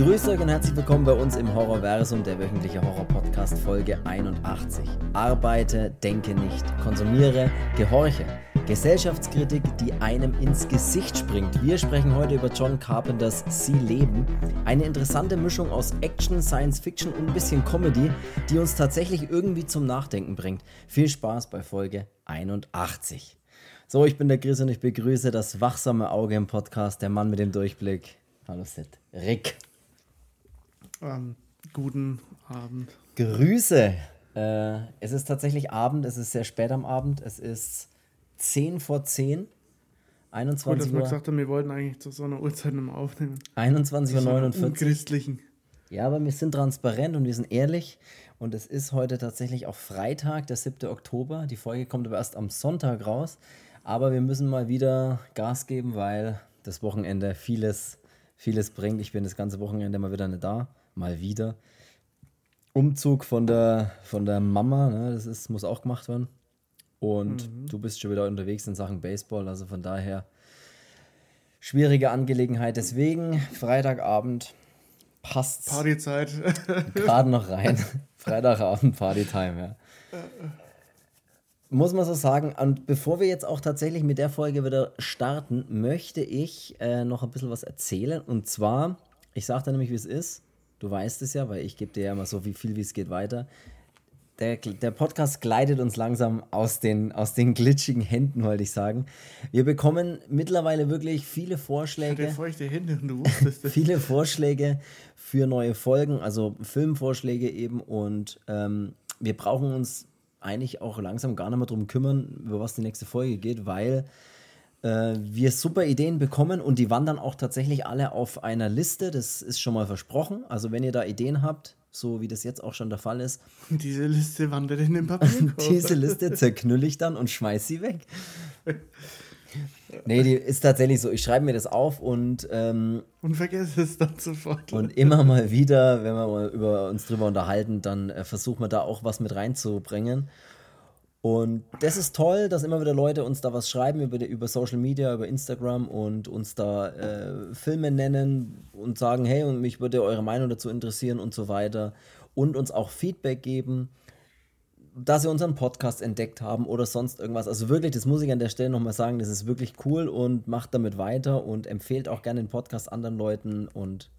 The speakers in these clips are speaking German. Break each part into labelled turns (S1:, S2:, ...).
S1: Grüß euch und herzlich willkommen bei uns im Horrorversum, der wöchentliche Horror-Podcast Folge 81. Arbeite, denke nicht, konsumiere, gehorche. Gesellschaftskritik, die einem ins Gesicht springt. Wir sprechen heute über John Carpenters Sie leben. Eine interessante Mischung aus Action, Science Fiction und ein bisschen Comedy, die uns tatsächlich irgendwie zum Nachdenken bringt. Viel Spaß bei Folge 81. So, ich bin der Chris und ich begrüße das wachsame Auge im Podcast, der Mann mit dem Durchblick. Hallo Sid. Rick.
S2: Ähm, guten Abend.
S1: Grüße. Äh, es ist tatsächlich Abend, es ist sehr spät am Abend, es ist 10 vor 10. 21
S2: Gut, dass
S1: Uhr.
S2: gesagt haben, wir wollten eigentlich zu so einer Uhrzeit nochmal aufnehmen.
S1: 21.49 Uhr.
S2: Christlichen.
S1: Ja, aber wir sind transparent und wir sind ehrlich. Und es ist heute tatsächlich auch Freitag, der 7. Oktober. Die Folge kommt aber erst am Sonntag raus. Aber wir müssen mal wieder Gas geben, weil das Wochenende vieles, vieles bringt. Ich bin das ganze Wochenende mal wieder nicht da. Mal wieder. Umzug von der, von der Mama, ne, das ist, muss auch gemacht werden. Und du bist schon wieder unterwegs in Sachen Baseball. Also von daher schwierige Angelegenheit. Deswegen Freitagabend passt
S2: Partyzeit.
S1: gerade noch rein. Freitagabend Partytime, ja. Muss man so sagen. Und bevor wir jetzt auch tatsächlich mit der Folge wieder starten, möchte ich äh, noch ein bisschen was erzählen. Und zwar, ich sage dir nämlich, wie es ist. Du weißt es ja, weil ich gebe dir ja immer so wie viel, wie es geht weiter. Der, der Podcast gleitet uns langsam aus den, aus den glitschigen Händen, wollte ich sagen. Wir bekommen mittlerweile wirklich viele Vorschläge
S2: feuchte Hände und du wusstest es.
S1: viele Vorschläge für neue Folgen, also Filmvorschläge eben. Und ähm, wir brauchen uns eigentlich auch langsam gar nicht mehr drum kümmern, über was die nächste Folge geht, weil äh, wir super Ideen bekommen und die wandern auch tatsächlich alle auf einer Liste. Das ist schon mal versprochen. Also wenn ihr da Ideen habt, so wie das jetzt auch schon der Fall ist,
S2: Diese Liste wandert in den Papierkorb.
S1: diese Liste zerknüll ich dann und schmeiß sie weg. Nee, die ist tatsächlich so. Ich schreibe mir das auf und ähm,
S2: Und vergesse es dann sofort.
S1: Und immer mal wieder, wenn wir über uns drüber unterhalten, dann äh, versuchen wir da auch was mit reinzubringen. Und das ist toll, dass immer wieder Leute uns da was schreiben über, über Social Media, über Instagram und uns da äh, Filme nennen und sagen, hey, und mich würde eure Meinung dazu interessieren und so weiter. Und uns auch Feedback geben, dass sie unseren Podcast entdeckt haben oder sonst irgendwas. Also wirklich, das muss ich an der Stelle nochmal sagen, das ist wirklich cool und macht damit weiter und empfehlt auch gerne den Podcast anderen Leuten und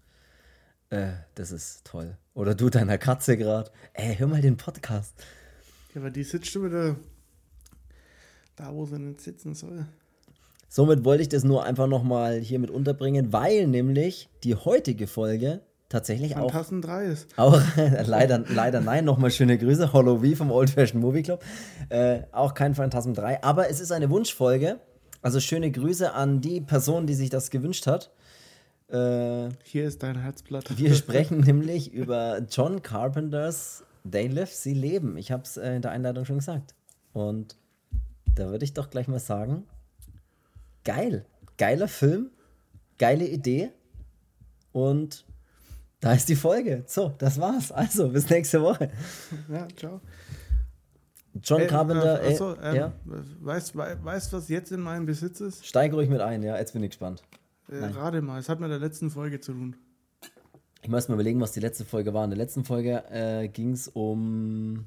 S1: äh, das ist toll. Oder du deiner Katze gerade. Ey, hör mal den Podcast.
S2: Ja, aber die sitzt schon wieder da, wo sie nicht sitzen soll.
S1: Somit wollte ich das nur einfach nochmal hier mit unterbringen, weil nämlich die heutige Folge tatsächlich auch,
S2: Phantasten 3 ist.
S1: auch leider, leider nein, nochmal schöne Grüße, Hollow V vom Old Fashioned Movie Club. Äh, auch kein Phantasm 3, aber es ist eine Wunschfolge. Also schöne Grüße an die Person, die sich das gewünscht hat. Äh,
S2: Hier ist dein Herzblatt.
S1: Wir sprechen nämlich über John Carpenters They Live, Sie leben. Ich habe es äh, in der Einleitung schon gesagt. Und da würde ich doch gleich mal sagen, geil. Geiler Film, geile Idee. Und da ist die Folge. So, das war's. Also, bis nächste Woche.
S2: Ja, ciao.
S1: John
S2: Ey,
S1: Carpenter,
S2: äh,
S1: äh,
S2: achso, ähm,
S1: ja,
S2: weißt du, weißt, was jetzt in meinem Besitz ist?
S1: steig ruhig mit ein, ja, jetzt bin ich gespannt.
S2: Äh, rate mal, es hat mit der letzten Folge zu tun.
S1: Ich muss mal überlegen, was die letzte Folge war. In der letzten Folge äh, ging es um.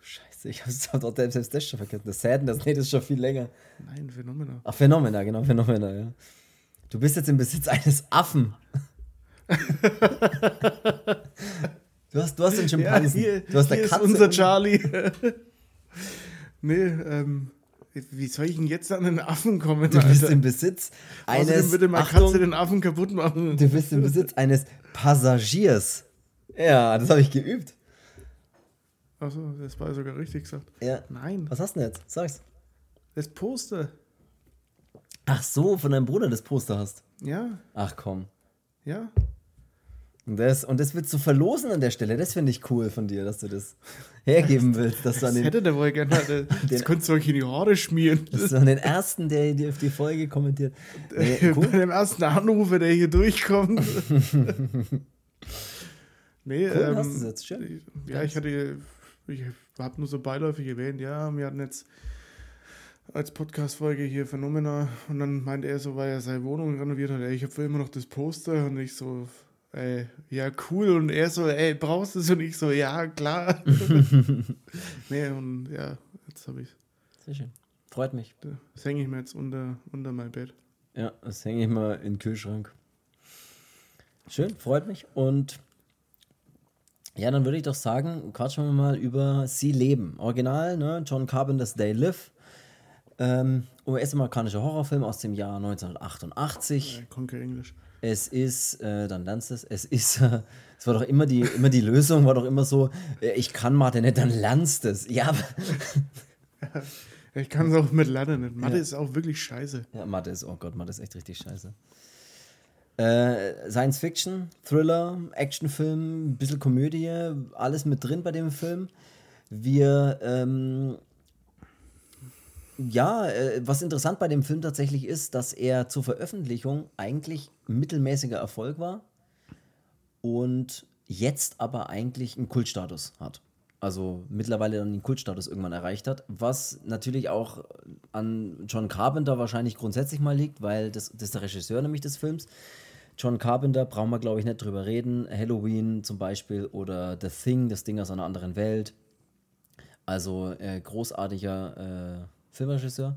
S1: Scheiße, ich habe doch selbst das schon vergessen. Das Sadness, nee, das ist schon viel länger.
S2: Nein, Phänomena.
S1: Ach, Phänomena, genau, Phänomena, ja. Du bist jetzt im Besitz eines Affen. du, hast, du hast den Schimpansen.
S2: hier,
S1: du hast
S2: hier ist
S1: Katze.
S2: unser
S1: und-
S2: Charlie. nee, ähm, wie soll ich denn jetzt an den Affen kommen?
S1: Du bist
S2: Alter?
S1: im Besitz
S2: Außerdem
S1: eines.
S2: würde meine
S1: Achtung,
S2: Katze den Affen kaputt machen.
S1: du bist im Besitz eines Passagiers. Ja, das habe ich geübt.
S2: Achso, das war sogar richtig gesagt.
S1: Ja.
S2: Nein,
S1: Was hast du denn jetzt? Sag's.
S2: das Poster.
S1: Ach so, von deinem Bruder das Poster hast.
S2: Ja,
S1: Ach komm.
S2: ja.
S1: Und das, und das willst du verlosen an der Stelle. Das finde ich cool von dir, dass du das hergeben willst. Dass du an
S2: Das
S1: den,
S2: hätte der wohl gerne. Das, das könntest du euch in die Haare schmieren.
S1: dass du an den ersten, der dir auf die Folge kommentiert. Nee,
S2: Bei
S1: cool.
S2: dem ersten Anrufer, der hier durchkommt. nee,
S1: Cool,
S2: ähm,
S1: hast du's jetzt, schön.
S2: Ja, ich hatte, ich habe nur so beiläufig erwähnt, ja, wir hatten jetzt als Podcast-Folge hier Phänomena und dann meinte er so, weil er seine Wohnung renoviert hat, ey, ich habe immer noch das Poster und ich so, ey, ja, cool. Und er so, ey, brauchst du es? Und ich so, ja, klar. nee, und ja, jetzt habe ich
S1: Sehr schön. Freut mich.
S2: Das hänge ich mir jetzt unter, unter mein Bett.
S1: Ja, das hänge ich mal in den Kühlschrank. Schön, freut mich. Und ja, dann würde ich doch sagen, quatschen wir mal über Sie leben. Original, ne? John Carpenter's They Live. Ähm, US-amerikanischer Horrorfilm aus dem Jahr 1988.
S2: Ja, Conquer Englisch.
S1: Es ist, äh, dann lernst du es, es ist, äh, es war doch immer die, immer die Lösung, war doch immer so, äh, ich kann Mathe nicht, dann lernst du es. Ja, aber-
S2: Ich kann es auch mit lernen. Mathe
S1: Ja.
S2: ist auch wirklich scheiße.
S1: ja, Mathe ist, oh Gott, Mathe ist echt richtig scheiße. Äh, Science Fiction, Thriller, Actionfilm, ein bisschen Komödie, alles mit drin bei dem Film. Wir, ähm, ja, äh, was interessant bei dem Film tatsächlich ist, dass er zur Veröffentlichung eigentlich mittelmäßiger Erfolg war und jetzt aber eigentlich einen Kultstatus hat. Also mittlerweile dann den Kultstatus irgendwann erreicht hat, was natürlich auch an John Carpenter wahrscheinlich grundsätzlich mal liegt, weil das, das ist der Regisseur nämlich des Films. John Carpenter, brauchen wir glaube ich nicht drüber reden. Halloween zum Beispiel oder The Thing, das Ding aus einer anderen Welt. Also äh, großartiger äh, Filmregisseur.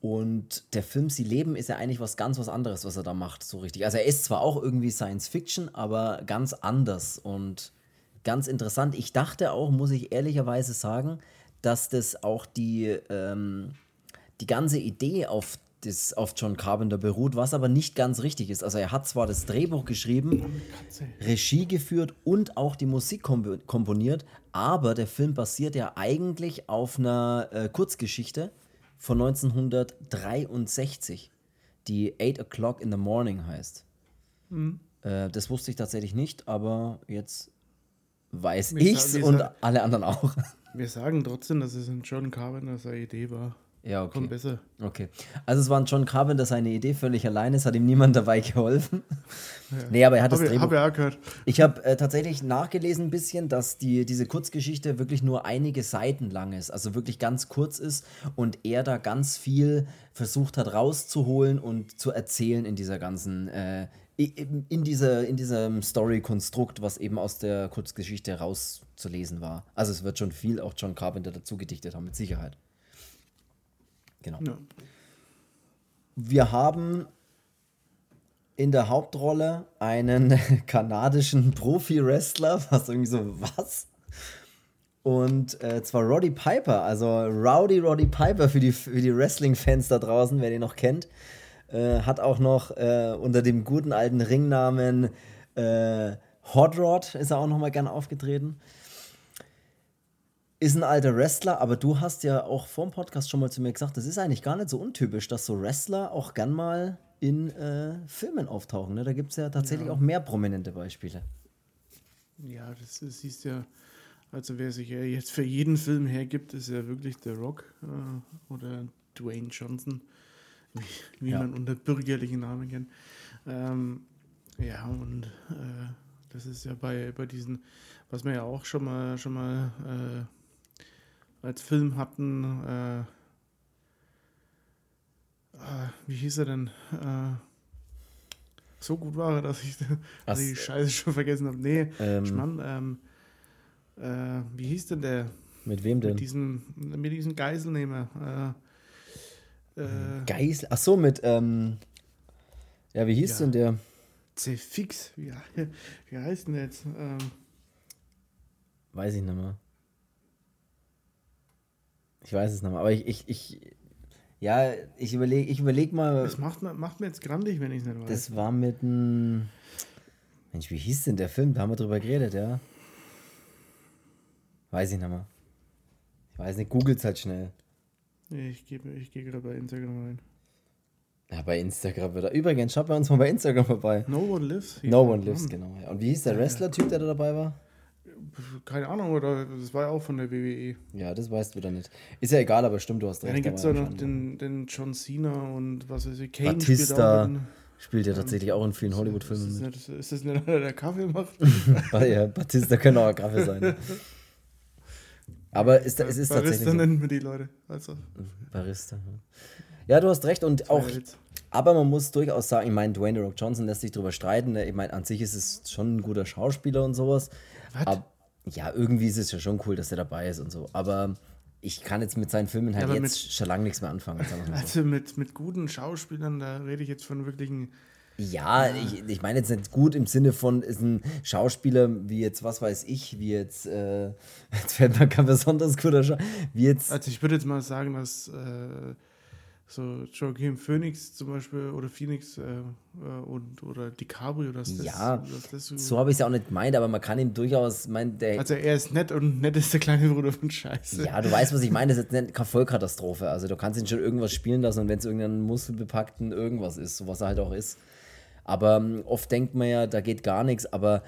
S1: Und der Film Sie leben ist ja eigentlich was ganz was anderes, was er da macht, so richtig. Also er ist zwar auch irgendwie Science Fiction, aber ganz anders und ganz interessant. Ich dachte auch, muss ich ehrlicherweise sagen, dass das auch die, ähm, die ganze Idee auf, das, auf John Carpenter beruht, was aber nicht ganz richtig ist. Also er hat zwar das Drehbuch geschrieben. Regie geführt und auch die Musik kompo komponiert, aber der Film basiert ja eigentlich auf einer äh, Kurzgeschichte von 1963, die 8 O'Clock in the Morning heißt. Äh, das wusste ich tatsächlich nicht, aber jetzt weiß
S2: Wir
S1: ich's
S2: sagen-
S1: und alle anderen auch.
S2: Wir sagen trotzdem, dass es ein John Carpenter seine Idee war.
S1: Ja, okay.
S2: Kommt besser.
S1: Okay. Also es war ein John Carpenter seine Idee völlig alleine, es hat ihm niemand dabei geholfen. Nee, aber er hat das
S2: Habe ich,
S1: Drehbuch
S2: hab ich auch gehört.
S1: Ich habe äh, tatsächlich nachgelesen ein bisschen, dass die, diese Kurzgeschichte wirklich nur einige Seiten lang ist, also wirklich ganz kurz ist und er da ganz viel versucht hat rauszuholen und zu erzählen in dieser ganzen, äh, in, dieser, in diesem Story-Konstrukt, was eben aus der Kurzgeschichte rauszulesen war. Also es wird schon viel auch John Carpenter dazu gedichtet haben, mit Sicherheit. Genau.
S2: Ja.
S1: Wir haben in der Hauptrolle einen kanadischen Profi-Wrestler, was irgendwie so, was? Und äh, zwar Roddy Piper, also Rowdy Roddy Piper für die, für die Wrestling-Fans da draußen, wer den noch kennt. Äh, hat auch noch äh, unter dem guten alten Ringnamen äh, Hot Rod ist er auch noch mal gern aufgetreten. Ist ein alter Wrestler, aber du hast ja auch vor dem Podcast schon mal zu mir gesagt, das ist eigentlich gar nicht so untypisch, dass so Wrestler auch gern mal in äh, Filmen auftauchen. Ne? Da gibt es ja tatsächlich auch mehr prominente Beispiele.
S2: Ja, das ist, siehst ja, also wer sich ja jetzt für jeden Film hergibt, ist ja wirklich The Rock äh, oder Dwayne Johnson, wie, wie
S1: Ja.
S2: man unter bürgerlichen Namen kennt. Ähm, ja, und äh, das ist ja bei, bei diesen, was wir ja auch schon mal schon mal äh, als Film hatten, äh, äh, wie hieß er denn? Äh, so gut war er, dass ich, dass ich die Scheiße schon vergessen habe. Nee,
S1: Ähm.
S2: Schmann, ähm, äh, wie hieß denn der?
S1: Mit wem denn?
S2: Mit diesem, mit diesem Geiselnehmer. Äh, äh,
S1: Geisel. Ach so, mit, ähm, ja, wie hieß
S2: Ja.
S1: denn der?
S2: C-Fix. Wie, wie heißt denn der jetzt? Ähm,
S1: Weiß ich nicht mehr. Ich weiß es nicht mehr, aber ich, ich, ich ja, ich überlege ich überleg mal,
S2: das macht, mir- macht mir jetzt grandig, wenn ich es nicht weiß.
S1: das war mit einem, Mensch, wie hieß denn der Film? Da haben wir drüber geredet, ja. Weiß ich nicht mehr. Ich weiß nicht, googelt's halt schnell.
S2: Ich gehe ich geh gerade bei Instagram rein.
S1: Ja, bei Instagram wird er. Übrigens, schaut bei uns mal bei Instagram vorbei.
S2: No One Lives.
S1: No One Lives, genau. Und wie hieß der Wrestler-Typ, der da dabei war?
S2: Keine Ahnung, oder das war ja auch von der WWE.
S1: Ja, das weißt du wieder nicht. Ist ja egal, aber stimmt, du hast
S2: Ja,
S1: recht.
S2: dann
S1: da
S2: gibt es ja noch den, den John Cena und was weiß ich, Kane
S1: Batista.
S2: spielt
S1: ja tatsächlich auch in vielen Hollywood-Filmen mit.
S2: ist das nicht einer, der Kaffee macht?
S1: ja, Batista könnte auch ein Kaffee sein. Aber ist, es ist
S2: Barista
S1: tatsächlich so.
S2: nennen wir die Leute. Also,
S1: Barista. Ja, du hast recht und auch. Aber man muss durchaus sagen, ich meine, Dwayne The Rock Johnson lässt sich darüber streiten. Ne? Ich meine, an sich ist es schon ein guter Schauspieler und sowas. Aber, ja, irgendwie ist es ja schon cool, dass er dabei ist und so. Aber ich kann jetzt mit seinen Filmen halt
S2: aber
S1: jetzt
S2: mit-
S1: schon lange nichts mehr anfangen. so.
S2: Also mit, mit guten Schauspielern, da rede ich jetzt von wirklichen.
S1: Ja, ich, ich meine jetzt nicht gut im Sinne von, ist ein Schauspieler wie jetzt, was weiß ich, wie jetzt, äh, jetzt fällt mir kein besonders guter Schauspieler, wie jetzt,
S2: Also ich würde jetzt mal sagen, dass äh, so Joaquin Phoenix zum Beispiel oder Phoenix äh, äh, und oder DiCaprio, dass das,
S1: Ja,
S2: dass das so,
S1: so habe ich es ja auch nicht gemeint, aber man kann ihm durchaus, mein, der,
S2: Also er ist nett und nett ist der kleine Bruder von Scheiße.
S1: ja, du weißt, was ich meine, das ist jetzt keine Vollkatastrophe, also du kannst ihn schon irgendwas spielen lassen und wenn es irgendein muskelbepackten irgendwas ist, so was er halt auch ist. Aber ähm, oft denkt man ja, da geht gar nichts, aber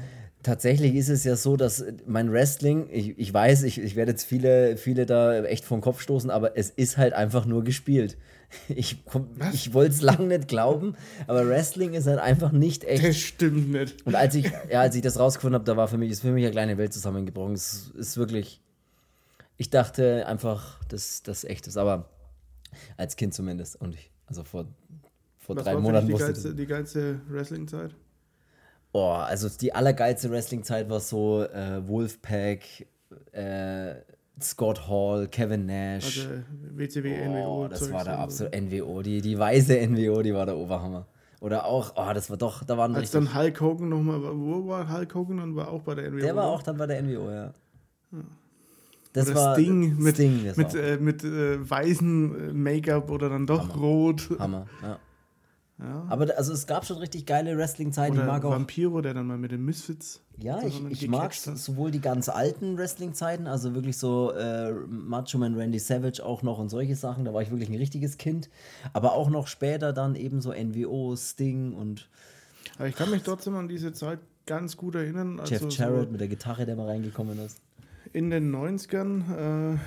S1: tatsächlich ist es ja so, dass äh, mein Wrestling, ich, ich weiß, ich, ich werde jetzt viele, viele da echt vom Kopf stoßen, aber es ist halt einfach nur gespielt. Ich, komm- ich wollte es lange nicht glauben, aber Wrestling ist halt einfach nicht echt.
S2: Das stimmt nicht.
S1: Und als ich, ja, als ich das rausgefunden habe, da war für mich, ist für mich eine kleine Welt zusammengebrochen. Es ist wirklich. Ich dachte einfach, dass das echt ist, aber als Kind zumindest. Und ich, also vor, vor
S2: Was
S1: drei
S2: war
S1: Monaten
S2: die
S1: wusste
S2: geilste, die geilste Wrestling-Zeit?
S1: Oh, also die allergeilste Wrestling-Zeit war so äh, Wolfpack, äh, Scott Hall, Kevin Nash.
S2: Also WCW, NWO.
S1: oh, das
S2: Zeugs
S1: war der absolute NWO. Die, die weiße NWO, die war der Oberhammer. Oder auch, oh, das war doch, da waren
S2: Als dann Hulk Hogan nochmal, wo war Hulk Hogan dann? War auch bei der NWO.
S1: Der war auch dann bei der NWO, ja. Das
S2: Oder
S1: war
S2: Sting mit,
S1: Sting, das
S2: mit, äh, mit äh, weißem äh, Make-up oder dann doch
S1: Hammer.
S2: rot.
S1: Hammer, ja.
S2: Ja.
S1: Aber also es gab schon richtig geile Wrestling-Zeiten. Ich mag auch.
S2: Vampiro, der dann mal mit den Misfits.
S1: Ja, ich, ich mag sowohl die ganz alten Wrestling-Zeiten, also wirklich so äh, Macho Man Randy Savage auch noch und solche Sachen. Da war ich wirklich ein richtiges Kind. Aber auch noch später dann eben so NWO, Sting und
S2: Aber ich kann mich trotzdem an diese Zeit ganz gut erinnern. Also
S1: Jeff Jarrett
S2: so
S1: mit der Gitarre, der mal reingekommen ist.
S2: in den 90ern, äh, äh,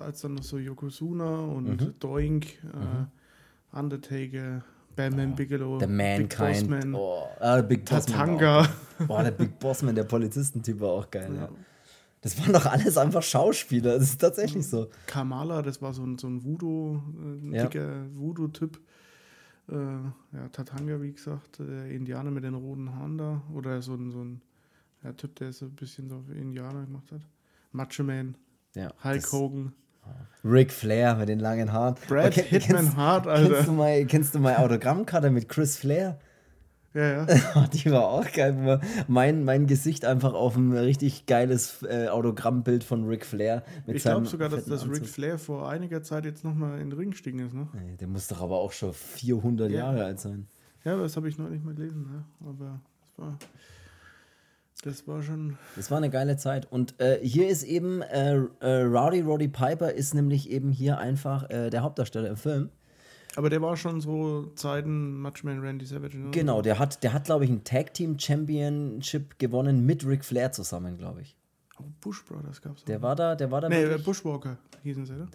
S2: als dann noch so Yokozuna und
S1: Mhm.
S2: Doink, äh, Undertaker, Bam Bam Bigelow,
S1: The
S2: Big
S1: Mankind.
S2: Man,
S1: Oh, ah, Big Boss Man war
S2: Tatanga.
S1: auch- Boah, der Big Boss Man, der Polizistentyp war auch geil. Ja. Das waren doch alles einfach Schauspieler. Das ist tatsächlich so.
S2: Kamala, das war so ein, so ein Voodoo, äh, ein
S1: Ja.
S2: dicker Voodoo-Typ. Äh, ja, Tatanga, wie gesagt, der Indianer mit den roten Haaren da. Oder so ein, so ein Typ, der so ein bisschen so Indianer gemacht hat. Macho Man, Hulk Hogan,
S1: Ric Flair mit den langen Haaren.
S2: Brad
S1: kenn-
S2: Hitman
S1: kennst-
S2: Hart,
S1: Kennst du,
S2: Alter.
S1: mal, kennst du mal Autogrammkarte mit Chris Flair?
S2: Ja, ja.
S1: Oh, Die war auch geil. Mein, mein Gesicht einfach auf ein richtig geiles äh, Autogrammbild von Ric Flair.
S2: Ich glaube sogar, dass das Ric. Flair vor einiger Zeit jetzt nochmal in den Ring gestiegen ist. Ne?
S1: Der muss doch aber auch schon 400
S2: Ja.
S1: Jahre alt sein.
S2: Ja, das habe ich neulich mal gelesen. Ne? Aber das war, das war schon.
S1: Das war eine geile Zeit. Und äh, hier ist eben äh, äh, Rowdy Roddy Piper ist nämlich eben hier einfach äh, der Hauptdarsteller im Film.
S2: Aber der war schon so Zeiten Matchman Randy Savage. Ne?
S1: Genau, der hat, der hat glaube ich, ein Tag Team Championship gewonnen mit Ric Flair zusammen, glaube ich.
S2: Oh, Bush Brothers gab es
S1: Der war da, der war da.
S2: Nee,
S1: wirklich-
S2: Bushwalker hießen sie, oder?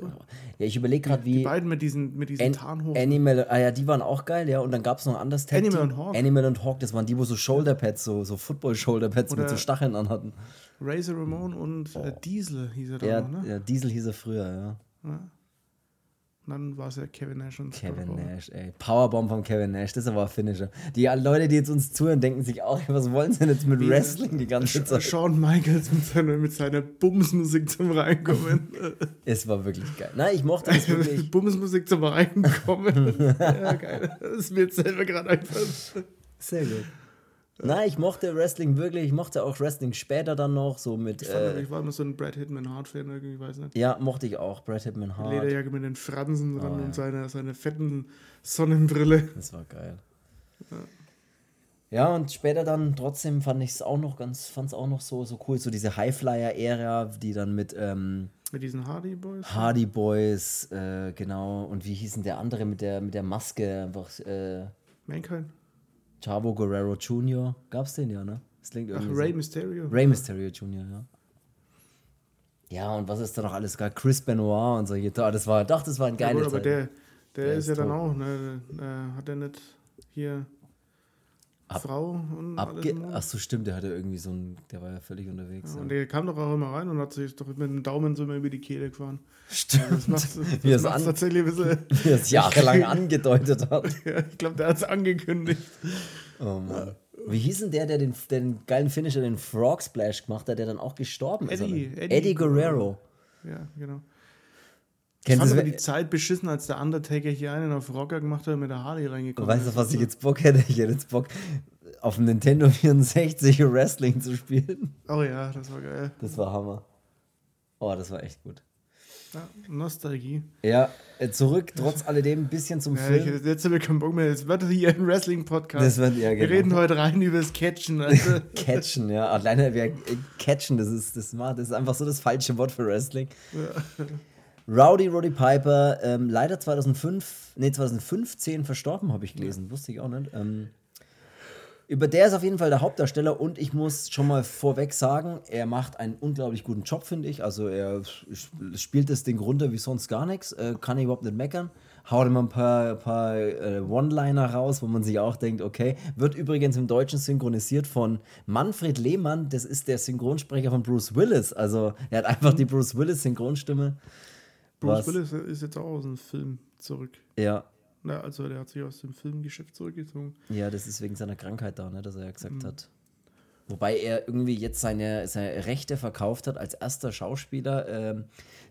S1: Ja, ich überlege gerade,
S2: Die
S1: wie.
S2: beiden mit diesen, mit diesen
S1: An
S2: Tarnhosen.
S1: Animal, ah ja, die waren auch geil, ja. Und dann gab es noch ein anderes Tag
S2: Animal und Hawk.
S1: Animal und Hawk, das waren die, wo so Shoulderpads, so, so Football-Shoulderpads mit so Stacheln anhatten.
S2: Razor Ramon und äh, Diesel hieß er dann
S1: Ja,
S2: noch, ne?
S1: ja, Diesel hieß er früher, ja.
S2: Und dann war es ja Kevin Nash und
S1: Kevin
S2: Hall.
S1: Nash, ey. Powerbomb von Kevin Nash, das ist aber ein Finisher. Die Leute, die jetzt uns zuhören, denken sich auch, was wollen sie denn jetzt mit
S2: Wie,
S1: Wrestling die ganze Zeit?
S2: Shawn Michaels mit seiner, mit seiner Bumsmusik zum Reinkommen.
S1: Es war wirklich geil. Nein, ich mochte das wirklich.
S2: Bumsmusik zum Reinkommen. ja, geil. Das ist mir jetzt selber gerade einfach.
S1: Sehr gut. Nein, ich mochte Wrestling wirklich. Ich mochte auch Wrestling später dann noch, so mit.
S2: Ich, fand,
S1: Äh,
S2: ich war immer so ein Brad Hitman Hart-Fan, irgendwie, weiß nicht.
S1: ja, mochte ich auch. Brad Hitman Hart.
S2: Lederjacke mit den Fransen dran
S1: Oh, ja.
S2: und seine, seine fetten Sonnenbrille.
S1: Das war geil. Ja, und später dann trotzdem fand ich es auch noch ganz, fand es auch noch so, so cool, so diese Highflyer-Ära, die dann mit ähm,
S2: Mit diesen Hardy Boys.
S1: Hardy Boys, äh, genau, und wie hieß denn der andere mit der, mit der Maske, einfach äh,
S2: Mankind.
S1: Chavo Guerrero Jr., gab's den ja, ne? Das klingt
S2: Ach,
S1: irgendwie
S2: Rey
S1: so.
S2: Mysterio.
S1: Rey Mysterio Jr., ja. Ja, und was ist da noch alles? Gar Chris Benoit und so. Das war, doch, das war ein
S2: Ja,
S1: geiles
S2: gut, aber der, der, ist
S1: ist
S2: ja dann
S1: tot.
S2: auch, ne? Äh, hat er nicht hier. Frau und alles
S1: Abge
S2: Mund.
S1: Ach so, stimmt, der hatte irgendwie so ein, der war ja völlig unterwegs.
S2: Ja, und der kam doch auch immer rein und hat sich doch mit dem Daumen so immer über die Kehle gefahren.
S1: Stimmt,
S2: Das macht
S1: wie er
S2: das
S1: es
S2: macht's
S1: an,
S2: tatsächlich ein bisschen.
S1: wie er es jahrelang angedeutet hat.
S2: Ja, ich glaube, der hat es angekündigt.
S1: Oh Mann. Wie hieß denn der, der den, der den geilen Finisher, den Frog Splash gemacht hat, der dann auch gestorben
S2: Eddie,
S1: ist?
S2: Eddie
S1: Eddie Guerrero.
S2: Ja, genau. Ich fand aber die Zeit beschissen, als der Undertaker hier einen auf Rocker gemacht hat und mit der Harley reingekommen
S1: Weißt du, was ich jetzt Bock hätte? Ich hätte jetzt Bock, auf dem Nintendo 64 Wrestling zu spielen.
S2: Oh ja, das war geil.
S1: Das war Hammer. Oh, das war echt gut.
S2: Ja, Nostalgie.
S1: Ja, äh, zurück trotz alledem ein bisschen zum
S2: Ja, ich,
S1: Film.
S2: jetzt habe ich keinen Bock mehr. Jetzt wird hier ein Wrestling-Podcast.
S1: Das wird, ja,
S2: Wir
S1: genau.
S2: reden heute rein über das Catchen. Also.
S1: Catchen, ja. Alleine wer äh, catchen, das ist, das, macht- das ist einfach so das falsche Wort für Wrestling. Rowdy Roddy Piper, ähm, leider 2005, nee, 2015 verstorben, habe ich gelesen. Wusste ich auch nicht. Ähm, über der ist auf jeden Fall der Hauptdarsteller und ich muss schon mal vorweg sagen, er macht einen unglaublich guten Job, finde ich. Also er sp- spielt das Ding runter wie sonst gar nichts, äh, kann ich überhaupt nicht meckern. Haut immer ein paar, paar äh, One-Liner raus, wo man sich auch denkt, okay. Wird übrigens im Deutschen synchronisiert von Manfred Lehmann, das ist der Synchronsprecher von Bruce Willis. Also er hat einfach die Bruce Willis Synchronstimme.
S2: Bruce Willis ist jetzt auch aus dem Film zurück.
S1: Ja,
S2: Na, also der hat sich aus dem Filmgeschäft zurückgezogen.
S1: Ja, das ist wegen seiner Krankheit da, ne, dass er ja gesagt
S2: Mhm.
S1: hat. Wobei er irgendwie jetzt seine, seine Rechte verkauft hat als erster Schauspieler, ähm,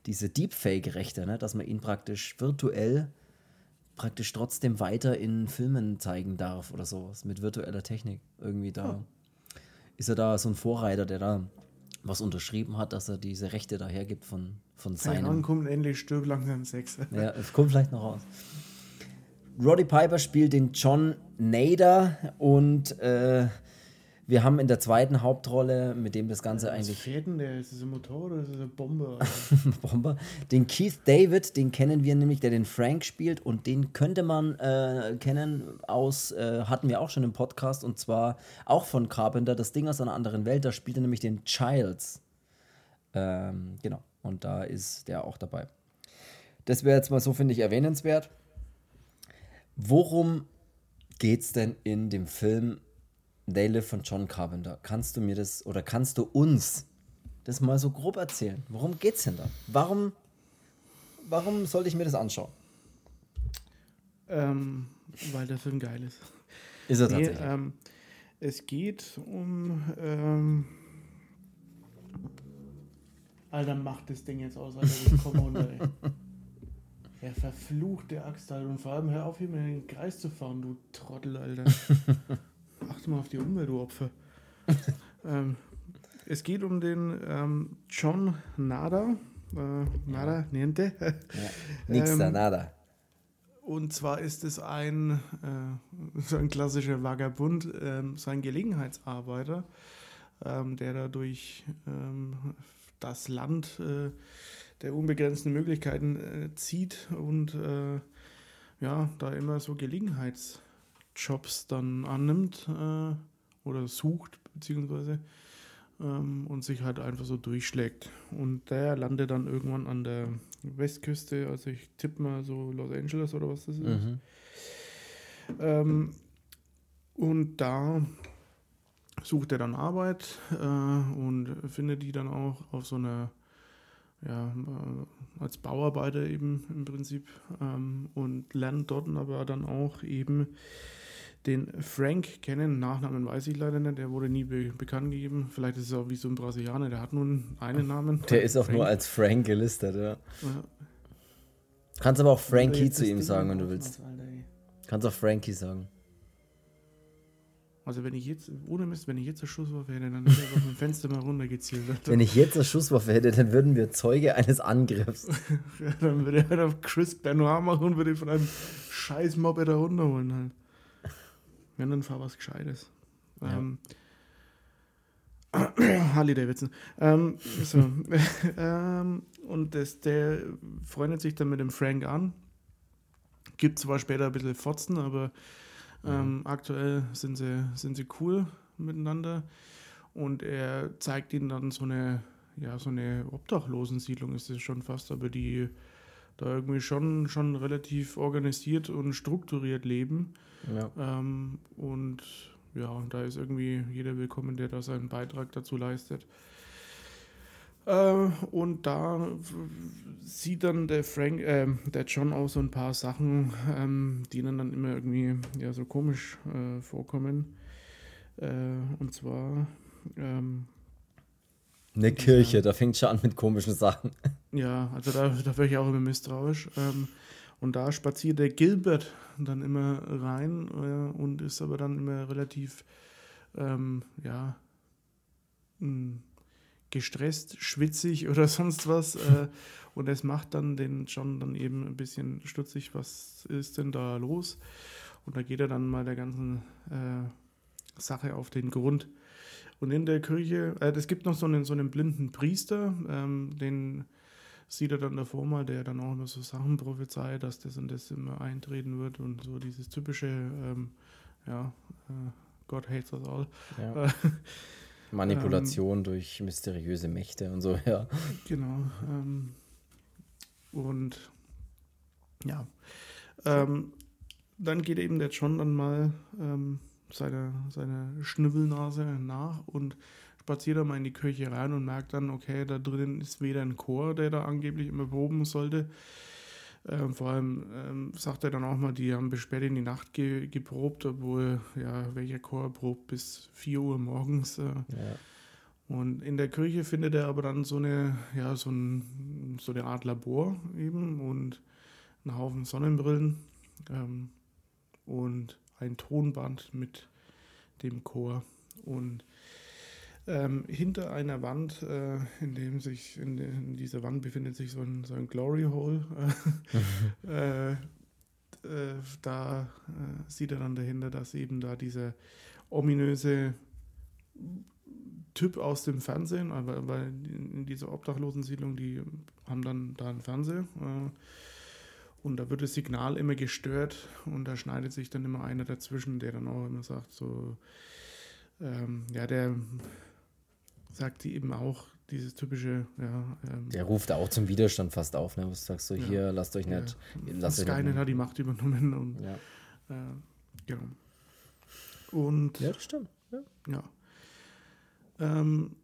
S1: diese Deepfake-Rechte, ne, dass man ihn praktisch virtuell praktisch trotzdem weiter in Filmen zeigen darf oder sowas mit virtueller Technik. Irgendwie da ist er da so ein Vorreiter, der da was unterschrieben hat, dass er diese Rechte da hergibt von, von
S2: Sein
S1: seinem.
S2: kommt endlich stirb langsam Sex.
S1: Ja, es kommt vielleicht noch raus. Roddy Piper spielt den John Nader und äh, wir haben in der zweiten Hauptrolle, mit dem das Ganze
S2: Das
S1: eigentlich
S2: Fäden, der ist das ein Motor oder ist das eine Bombe?
S1: Bomber, den Keith David, den kennen wir nämlich, der den Frank spielt und den könnte man äh, kennen aus, äh, hatten wir auch schon im Podcast und zwar auch von Carpenter, das Ding aus einer anderen Welt, da spielt er nämlich den Childs. Ähm, genau, und da ist der auch dabei. Das wäre jetzt mal so, finde ich, erwähnenswert. Worum geht's denn in dem Film They Live von John Carpenter? Kannst du mir das oder kannst du uns das mal so grob erzählen? Worum geht's denn da? Warum, warum sollte ich mir das anschauen?
S2: ähm, weil der Film geil ist.
S1: Ist er
S2: Nee,
S1: tatsächlich?
S2: ähm, es geht um. Ähm, Alter, mach das Ding jetzt aus, Alter. Ich komm runter, ey. Ja, verfluchte Axt, Alter. Und vor allem hör auf, hier mit den Kreis zu fahren, du Trottel, Alter. Achte mal auf die Umwelt, du Opfer. ähm, es geht um den ähm, John Nada. Äh, Nada, Niente.
S1: ja. Nix da,
S2: ähm,
S1: nada.
S2: Und zwar ist es ein, äh, so ein klassischer Vagabund, ähm, so ein Gelegenheitsarbeiter, ähm, der da durch ähm, das Land äh, der unbegrenzten Möglichkeiten äh, zieht und äh, ja, da immer so Gelegenheitsjobs dann annimmt äh, oder sucht, beziehungsweise ähm, und sich halt einfach so durchschlägt. Und der landet dann irgendwann an der Westküste, also ich tippe mal so Los Angeles oder was das ist.
S1: Mhm.
S2: Ähm, und da sucht er dann Arbeit äh, und findet die dann auch auf so einer, ja, äh, als Bauarbeiter eben im Prinzip ähm, und lernt dort aber dann auch eben den Frank kennen. Nachnamen weiß ich leider nicht, der wurde nie be bekannt gegeben. Vielleicht ist es auch wie so ein Brasilianer, der hat nur einen Namen.
S1: Der ist auch nur
S2: Frank.
S1: als Frank gelistet, ja.
S2: Ja.
S1: Kannst aber auch Frankie zu ihm sagen, wenn du willst. Kannst auch Frankie sagen.
S2: Also wenn ich jetzt, ohne Mist, wenn ich jetzt eine Schusswaffe hätte, dann hätte ich auf dem Fenster mal runtergezielt.
S1: Wenn ich jetzt eine Schusswaffe hätte, dann würden wir Zeuge eines Angriffs.
S2: Ja, dann würde er halt auf Chris Benoit machen und würde von einem scheiß Moped da runterholen halt. Wenn, dann fahr was Gescheites.
S1: Ja.
S2: Ähm, Harley Davidson. Ähm, so. ähm, und das, der freundet sich dann mit dem Frank an. Gibt zwar später ein bisschen Fotzen, aber ähm, aktuell sind sie, sind sie cool miteinander. Und er zeigt ihnen dann so eine, ja, so eine Obdachlosensiedlung ist es schon fast, aber die da irgendwie schon, schon relativ organisiert und strukturiert leben.
S1: Ja.
S2: Ähm, und ja, und da ist irgendwie jeder willkommen, der da seinen Beitrag dazu leistet. Äh, und da sieht dann der Frank, äh, der John auch so ein paar Sachen, ähm, die dann, dann immer irgendwie ja, so komisch äh, vorkommen. Äh, und zwar ähm,
S1: eine Kirche, ja, da fängt schon an mit komischen Sachen.
S2: Ja, also da, da wäre ich auch immer misstrauisch. Ähm, und da spaziert der Gilbert dann immer rein äh, und ist aber dann immer relativ, ähm, ja, mh, hm, gestresst, schwitzig oder sonst was. Äh, und es macht dann den John dann eben ein bisschen stutzig, was ist denn da los? Und da geht er dann mal der ganzen äh, Sache auf den Grund. Und in der Kirche, äh, es gibt noch so einen, so einen blinden Priester, ähm, den sieht er dann davor mal, der dann auch immer so Sachen prophezeit, dass das und das immer eintreten wird und so dieses typische, ähm, ja, äh, God hates us all. Ja.
S1: Manipulation ähm, durch mysteriöse Mächte und so, ja.
S2: Genau. Ähm, und ja. Ähm, dann geht eben der John dann mal ähm, seiner seine Schnüffelnase nach und spaziert dann mal in die Kirche rein und merkt dann, okay, da drinnen ist weder ein Chor, der da angeblich immer proben sollte, ähm, vor allem ähm, sagt er dann auch mal, die haben bis spät in die Nacht ge geprobt, obwohl, ja, welcher Chor probt bis 4 Uhr morgens. Äh, ja. Und in der Kirche findet er aber dann so eine, ja, so, ein, so eine Art Labor eben und einen Haufen Sonnenbrillen ähm, und ein Tonband mit dem Chor. Und ähm, hinter einer Wand, äh, in dem sich, in, in, dieser Wand befindet sich so ein, so ein Glory Hole. äh, äh, da äh, sieht er dann dahinter, dass eben da dieser ominöse Typ aus dem Fernsehen, aber weil in dieser Obdachlosensiedlung, die haben dann da einen Fernseher. Äh, und da wird das Signal immer gestört und da schneidet sich dann immer einer dazwischen, der dann auch immer sagt, so, ähm, ja, der sagt die eben auch dieses typische, ja.
S1: Ähm, der ruft auch zum Widerstand fast auf, ne? Was sagst du ja, hier, lasst euch nicht.
S2: Ja. Lasst Skynet hat die Macht übernommen und ja. Äh, genau. Und
S1: ja, das stimmt. Ja.
S2: ja. Ähm,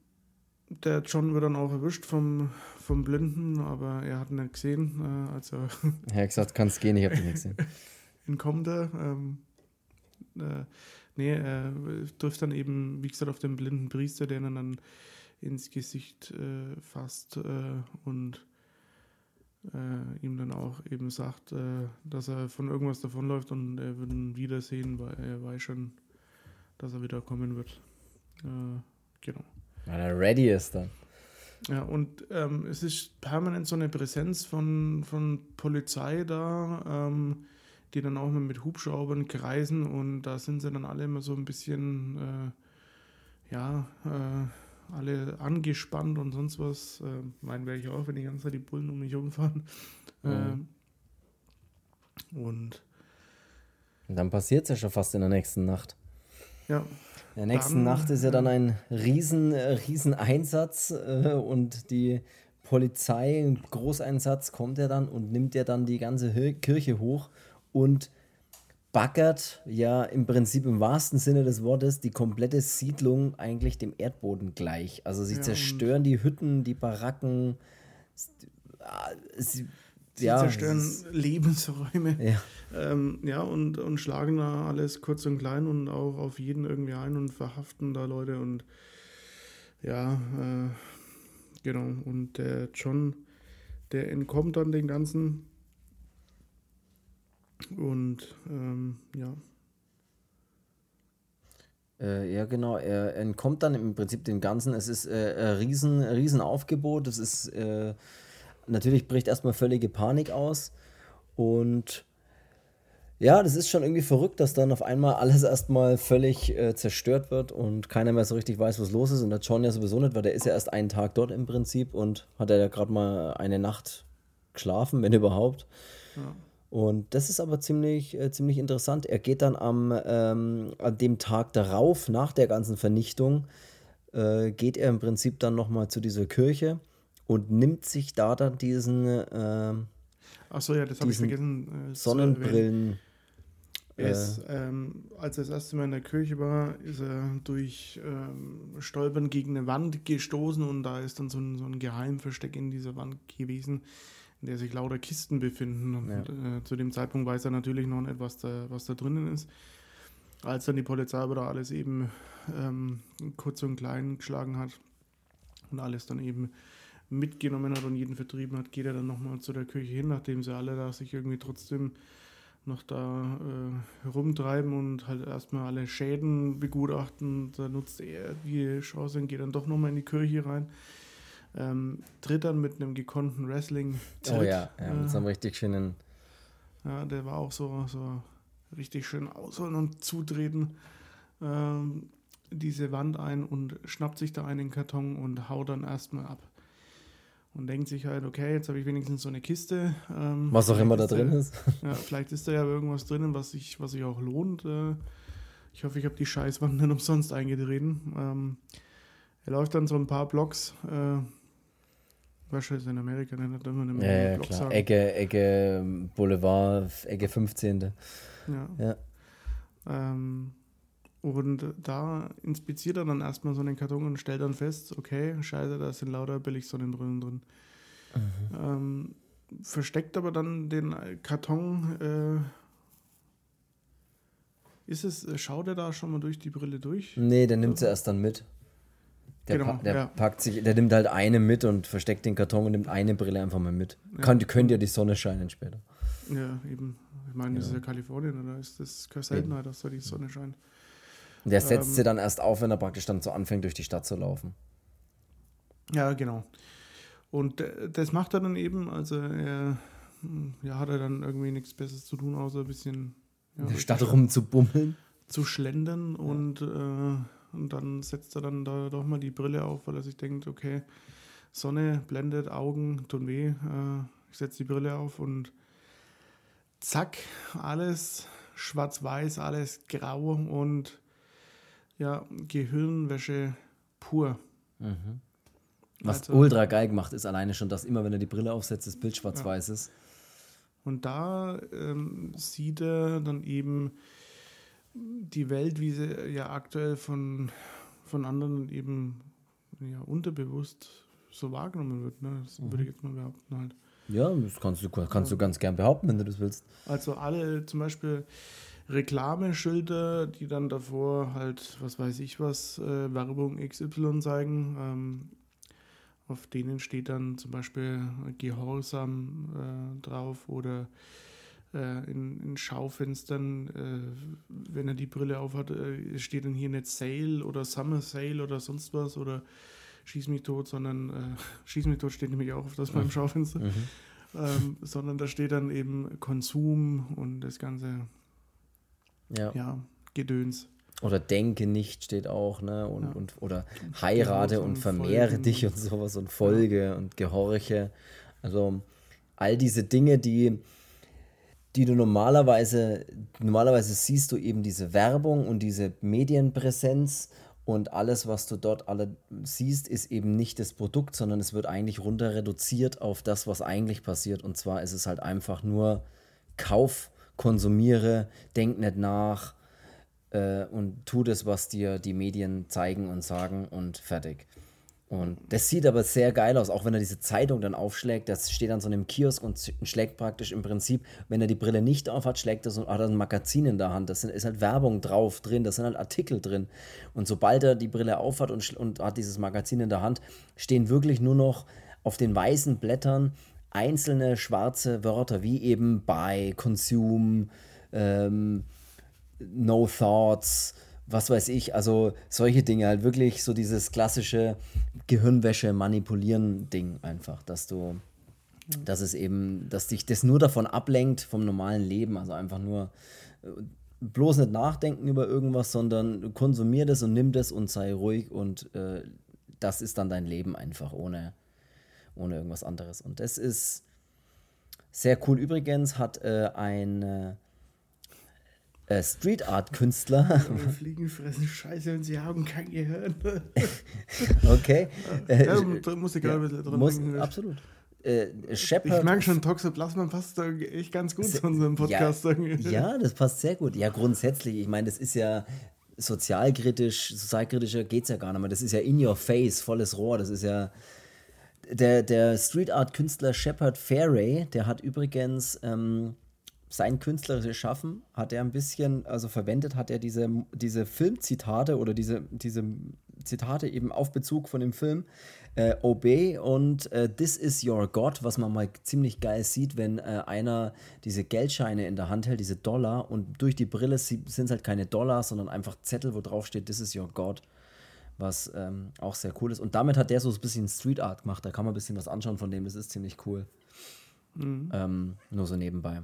S2: der John wird dann auch erwischt vom, vom Blinden, aber er hat ihn nicht gesehen. Äh, also
S1: er hat gesagt, kannst gehen, ich habe ihn nicht gesehen.
S2: Entkommt er. Ähm, äh, nee, er trifft dann eben, wie gesagt, auf den blinden Priester, der ihn dann ins Gesicht äh, fasst äh, und äh, ihm dann auch eben sagt, äh, dass er von irgendwas davonläuft und er wird ihn wiedersehen, weil er weiß schon, dass er wieder kommen wird. Äh, genau.
S1: Weil er ready ist dann.
S2: Ja, und ähm, es ist permanent so eine Präsenz von, von Polizei da. Ähm, die dann auch mal mit Hubschraubern kreisen und da sind sie dann alle immer so ein bisschen, äh, ja, äh, alle angespannt und sonst was. Äh, meinen wäre ich auch, wenn die ganze Zeit die Bullen um mich rumfahren. Mhm. und,
S1: und dann passiert es ja schon fast in der nächsten Nacht.
S2: Ja.
S1: In der nächsten dann, Nacht ist ja dann ein riesen, äh, riesen Einsatz äh, und die Polizei, ein Großeinsatz kommt ja dann und nimmt ja dann die ganze Kirche hoch und baggert ja im Prinzip im wahrsten Sinne des Wortes die komplette Siedlung eigentlich dem Erdboden gleich. Also sie ja, zerstören die Hütten, die Baracken,
S2: sie, sie ja, zerstören Lebensräume. Ja, ähm, ja und, und schlagen da alles kurz und klein und auch auf jeden irgendwie ein und verhaften da Leute und ja, äh, genau. Und der John, der entkommt dann den ganzen und ähm, ja.
S1: Äh, ja, genau. Er entkommt dann im Prinzip dem Ganzen. Es ist äh, ein riesen, riesen Aufgebot. Es ist äh, natürlich bricht erstmal völlige Panik aus. Und ja, das ist schon irgendwie verrückt, dass dann auf einmal alles erstmal völlig äh, zerstört wird und keiner mehr so richtig weiß, was los ist. Und der John ja sowieso nicht, weil der ist ja erst einen Tag dort im Prinzip und hat ja gerade mal eine Nacht geschlafen, wenn überhaupt. Ja. Und das ist aber ziemlich, äh, ziemlich interessant. Er geht dann am ähm, an dem Tag darauf, nach der ganzen Vernichtung, äh, geht er im Prinzip dann nochmal zu dieser Kirche und nimmt sich da dann diesen, äh,
S2: so, ja, das habe ich vergessen.
S1: Äh, Sonnenbrillen. Äh,
S2: ist, ähm, als er das erste Mal in der Kirche war, ist er durch ähm, Stolpern gegen eine Wand gestoßen und da ist dann so ein, so ein Geheimversteck in dieser Wand gewesen, in der sich lauter Kisten befinden. Und
S1: Ja.
S2: äh, zu dem Zeitpunkt weiß er natürlich noch nicht, was da, was da drinnen ist. Als dann die Polizei aber da alles eben ähm, kurz und klein geschlagen hat und alles dann eben mitgenommen hat und jeden vertrieben hat, geht er dann nochmal zu der Kirche hin, nachdem sie alle da sich irgendwie trotzdem noch da äh, rumtreiben und halt erstmal alle Schäden begutachten. Da nutzt er die Chance und geht dann doch nochmal in die Kirche rein. Ähm, tritt dann mit einem gekonnten wrestling
S1: oh ja, ja, mit so
S2: äh,
S1: einem richtig schönen.
S2: ja, der war auch so, so richtig schön ausholen und zutreten. Ähm, diese Wand ein und schnappt sich da einen Karton und haut dann erstmal ab. Und denkt sich halt, okay, jetzt habe ich wenigstens so eine Kiste. Ähm,
S1: Was auch immer da drin
S2: ist Ja, vielleicht ist da ja irgendwas drinnen, was sich, was sich auch lohnt. Äh, ich hoffe, ich habe die Scheißwand nicht umsonst eingetreten. Ähm, er läuft dann so ein paar Blocks. Äh, wahrscheinlich in Amerika, ne? Da darf man immer
S1: Ja,
S2: nur
S1: ja,
S2: Blocks
S1: klar. Ecke, Ecke, Boulevard, Ecke 15.
S2: Ja.
S1: Ja.
S2: Ähm, und da inspiziert er dann erstmal so einen Karton und stellt dann fest, okay, scheiße, da sind lauter Billigsonnenbrillen drin.
S1: Mhm.
S2: Ähm, versteckt aber dann den Karton. Äh, ist es, schaut er da schon mal durch die Brille durch?
S1: Nee, der nimmt sie erst dann mit. Der,
S2: Genau,
S1: pa der
S2: ja.
S1: packt sich, der nimmt halt eine mit und versteckt den Karton und nimmt eine Brille einfach mal mit. Kann, könnte ja die Sonne scheinen später.
S2: Ja, eben. Ich meine, das ist ja Kalifornien, oder ist das Seltenheit, dass da die Sonne scheint?
S1: Und der setzt
S2: Ähm.
S1: sie dann erst auf, wenn er praktisch dann so anfängt, durch die Stadt zu laufen.
S2: Ja, genau. Und äh, das macht er dann eben, also er ja, hat er dann irgendwie nichts Besseres zu tun, außer ein bisschen ja,
S1: In der Stadt rumzubummeln.
S2: zu schlendern und, äh, und dann setzt er dann da doch mal die Brille auf, weil er sich denkt, okay, Sonne blendet, Augen tun weh, äh, ich setze die Brille auf und zack, alles schwarz-weiß, alles grau und ja, Gehirnwäsche pur.
S1: Was
S2: Also-
S1: ultra geil gemacht ist, alleine schon, dass immer, wenn er die Brille aufsetzt, das Bild schwarz-weiß ist.
S2: Und da ähm, sieht er dann eben die Welt, wie sie ja aktuell von, von anderen eben ja, unterbewusst so wahrgenommen wird. Ne? Das würde ich jetzt mal behaupten halt.
S1: Ja, das kannst du, kannst du ganz gern behaupten, wenn du das willst.
S2: Also alle zum Beispiel Reklameschilder, die dann davor halt, was weiß ich was, äh, Werbung XY zeigen, ähm, auf denen steht dann zum Beispiel Gehorsam äh, drauf oder in, in Schaufenstern, äh, wenn er die Brille aufhat, äh, steht dann hier nicht Sale oder Summer Sale oder sonst was oder Schieß mich tot, sondern äh, Schieß mich tot steht nämlich auch auf das beim Schaufenster. Ähm, sondern da steht dann eben Konsum und das ganze
S1: Ja.
S2: ja, Gedöns.
S1: Oder denke nicht steht auch, ne? Und,
S2: Ja.
S1: und, oder heirate
S2: Gehorsam,
S1: und vermehre
S2: folgen.
S1: dich und sowas und folge und gehorche. Also all diese Dinge, die, die du normalerweise, normalerweise siehst du eben diese Werbung und diese Medienpräsenz und alles, was du dort alle siehst, ist eben nicht das Produkt, sondern es wird eigentlich runter reduziert auf das, was eigentlich passiert. Und zwar ist es halt einfach nur Kauf, konsumiere, denk nicht nach, äh, und tu das, was dir die Medien zeigen und sagen und fertig. Und das sieht aber sehr geil aus, auch wenn er diese Zeitung dann aufschlägt, das steht an so einem Kiosk und schlägt praktisch im Prinzip, wenn er die Brille nicht auf hat, schlägt er so hat ein Magazin in der Hand, da ist halt Werbung drauf drin, da sind halt Artikel drin. Und sobald er die Brille auf hat und, und hat dieses Magazin in der Hand, stehen wirklich nur noch auf den weißen Blättern einzelne schwarze Wörter, wie eben buy, consume, ähm, No Thoughts, was weiß ich, also solche Dinge halt wirklich so dieses klassische Gehirnwäsche manipulieren Ding einfach, dass du dass es eben, dass dich das nur davon ablenkt vom normalen Leben, also einfach nur äh, bloß nicht nachdenken über irgendwas, sondern konsumier das und nimm das und sei ruhig und äh, das ist dann dein Leben einfach ohne ohne irgendwas anderes und das ist sehr cool. Übrigens hat äh, ein äh, äh, Street Art Künstler
S2: Fliegen fressen Scheiße und sie haben kein Gehirn.
S1: Okay. Äh,
S2: ja, da muss ich gerade ein bisschen dran
S1: muss,
S2: denken.
S1: absolut. äh, Shepard.
S2: Ich merke schon, Toxoplasma passt da echt ganz gut zu unserem Podcast.
S1: Ja, ja, das passt sehr gut. Ja, grundsätzlich, ich meine, das ist ja sozialkritisch, sozialkritischer geht es ja gar nicht mehr. Das ist ja in your face, volles Rohr. Das ist ja. Der, der Street Art Künstler Shepard Fairey, der hat übrigens ähm, sein künstlerisches Schaffen, hat er ein bisschen, also verwendet hat er diese, diese Filmzitate oder diese, diese Zitate eben auf Bezug von dem Film äh, Obey und äh, This is Your God, was man mal ziemlich geil sieht, wenn äh, einer diese Geldscheine in der Hand hält, diese Dollar und durch die Brille sind es halt keine Dollar, sondern einfach Zettel, wo drauf steht This is Your God, was ähm, auch sehr cool ist. Und damit hat der so ein bisschen Street Art gemacht, da kann man ein bisschen was anschauen von dem, das ist ziemlich cool. Mhm. Ähm, nur so nebenbei.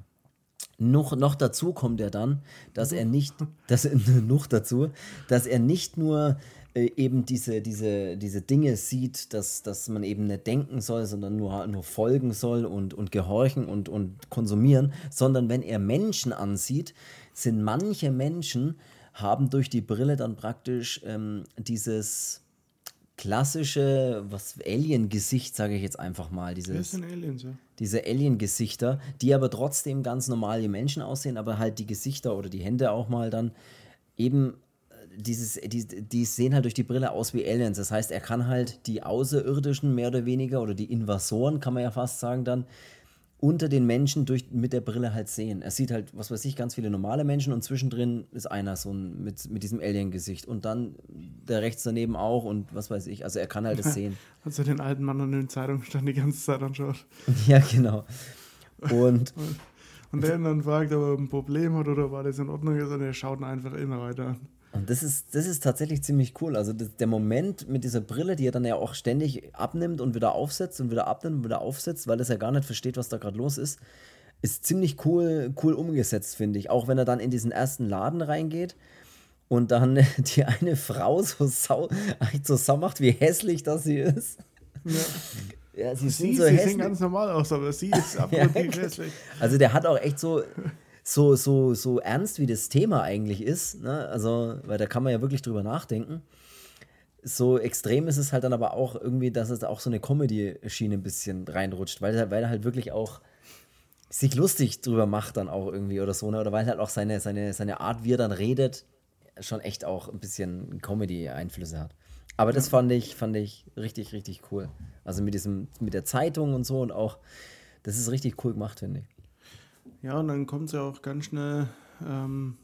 S1: Noch, noch dazu kommt er dann, dass er nicht, dass noch dazu, dass er nicht nur äh, eben diese, diese, diese Dinge sieht, dass, dass man eben nicht denken soll, sondern nur, nur folgen soll und, und gehorchen und, und konsumieren, sondern wenn er Menschen ansieht, sind manche Menschen, haben durch die Brille dann praktisch ähm, dieses klassische, Alien-Gesicht, sage ich jetzt einfach mal. Dieses, das sind Aliens, ja. Diese Alien-Gesichter, die aber trotzdem ganz normal wie Menschen aussehen, aber halt die Gesichter oder die Hände auch mal dann eben dieses, die, die sehen halt durch die Brille aus wie Aliens. Das heißt, er kann halt die Außerirdischen mehr oder weniger oder die Invasoren, kann man ja fast sagen, dann unter den Menschen durch, mit der Brille halt sehen. Er sieht halt, was weiß ich, ganz viele normale Menschen und zwischendrin ist einer so ein, mit, mit diesem Alien-Gesicht und dann der rechts daneben auch und was weiß ich. Also er kann halt das sehen.
S2: Als er den alten Mann an den Zeitungen stand die ganze Zeit anschaut.
S1: Ja, genau. Und,
S2: und der ihn dann fragt, ob er ein Problem hat oder war das in Ordnung ist und er schaut ihn einfach immer weiter an.
S1: Und das ist, das ist tatsächlich ziemlich cool. Also das, der Moment mit dieser Brille, die er dann ja auch ständig abnimmt und wieder aufsetzt und wieder abnimmt und wieder aufsetzt, weil er ja gar nicht versteht, was da gerade los ist, ist ziemlich cool, cool umgesetzt, finde ich. Auch wenn er dann in diesen ersten Laden reingeht und dann die eine Frau so sau, so sau macht, wie hässlich das sie ist. Ja.
S2: Ja, sie, sie, so sie sehen ganz normal aus, aber sie ist absolut ja,
S1: hässlich. Also der hat auch echt so, so, so, so ernst wie das Thema eigentlich ist, ne? also, weil da kann man ja wirklich drüber nachdenken. So extrem ist es halt dann aber auch irgendwie, dass es auch so eine Comedy-Schiene ein bisschen reinrutscht, weil, weil er halt wirklich auch sich lustig drüber macht dann auch irgendwie oder so, ne? oder weil halt auch seine, seine, seine Art, wie er dann redet, schon echt auch ein bisschen Comedy-Einflüsse hat. Aber das fand ich, fand ich richtig, richtig cool. Also mit diesem, mit der Zeitung und so und auch, das ist richtig cool gemacht, finde ich.
S2: Ja, und dann kommt es ja auch ganz schnell ähm,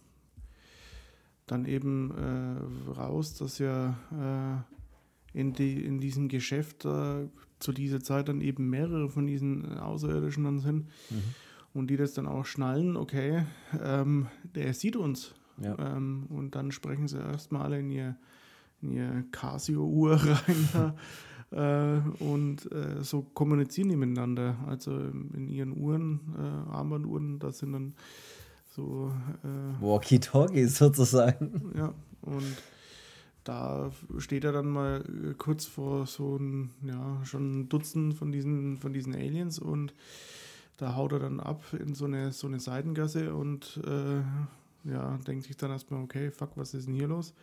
S2: dann eben äh, raus, dass ja äh, in, die, in diesem Geschäft äh, zu dieser Zeit dann eben mehrere von diesen Außerirdischen dann sind mhm. und die das dann auch schnallen, okay, ähm, der sieht uns. Ja. Ähm, und dann sprechen sie erstmal alle in ihr, in ihr Casio-Uhr rein. Äh, und äh, so kommunizieren die miteinander. Also in ihren Uhren, äh, Armbanduhren, das sind dann so.
S1: Walkie-Talkies sozusagen.
S2: Ja, und da steht er dann mal kurz vor so ein, ja, schon ein Dutzend von diesen, von diesen Aliens und da haut er dann ab in so eine, so eine Seitengasse und äh, ja, denkt sich dann erstmal, okay, fuck, was ist denn hier los?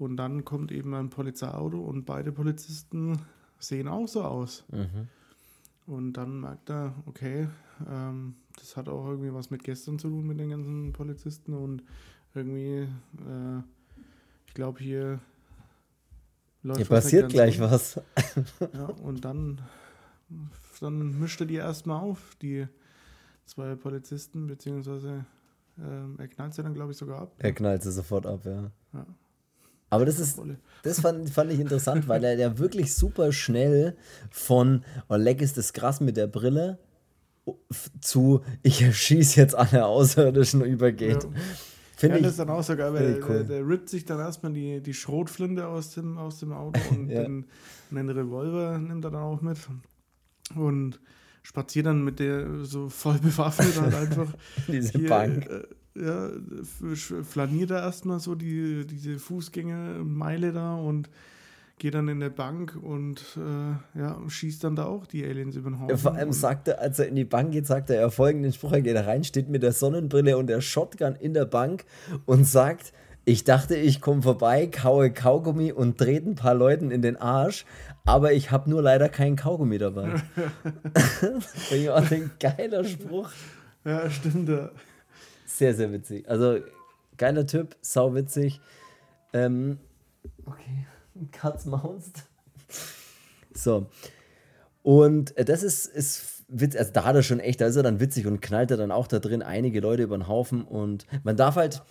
S2: Und dann kommt eben ein Polizeiauto und beide Polizisten sehen auch so aus. Mhm. Und dann merkt er, okay, ähm, das hat auch irgendwie was mit gestern zu tun mit den ganzen Polizisten und irgendwie, äh, ich glaube, hier
S1: läuft Hier passiert gleich gut. was.
S2: ja, und dann, dann mischt er die erstmal auf, die zwei Polizisten, beziehungsweise äh, er knallt sie dann, glaube ich, sogar ab.
S1: Er knallt sie sofort ab, ja. ja. Aber das ist, das fand, fand ich interessant, weil er ja wirklich super schnell von, oh, leck ist das krass mit der Brille, zu, ich erschieße jetzt alle Außerirdischen übergeht. Ja.
S2: Finde ja, das ist dann auch so geil, weil der, cool. der, der, rippt sich dann erstmal die, die Schrotflinte aus dem, aus dem Auto und ja. den, den Revolver nimmt er dann auch mit und spaziert dann mit der so voll bewaffnet halt einfach diese hier, Bank. Äh, ja, flaniert er erstmal so die, diese Fußgängermeile da und geht dann in der Bank und äh, ja, schießt dann da auch die Aliens über den Haufen. Ja,
S1: vor allem sagt er, als er in die Bank geht, sagt er folgenden Spruch, er geht da rein, steht mit der Sonnenbrille und der Shotgun in der Bank und sagt, ich dachte, ich komme vorbei, kaue Kaugummi und dreht ein paar Leuten in den Arsch, aber ich habe nur leider keinen Kaugummi dabei. Ich auch ein geiler Spruch.
S2: Ja, stimmt. Ja.
S1: Sehr, sehr witzig. Also, geiler Typ, sau witzig. Ähm, okay, Katz maunst. So. Und äh, das ist, ist Witz, also da hat er schon echt, da ist er dann witzig und knallt er dann auch da drin einige Leute über den Haufen und man darf halt,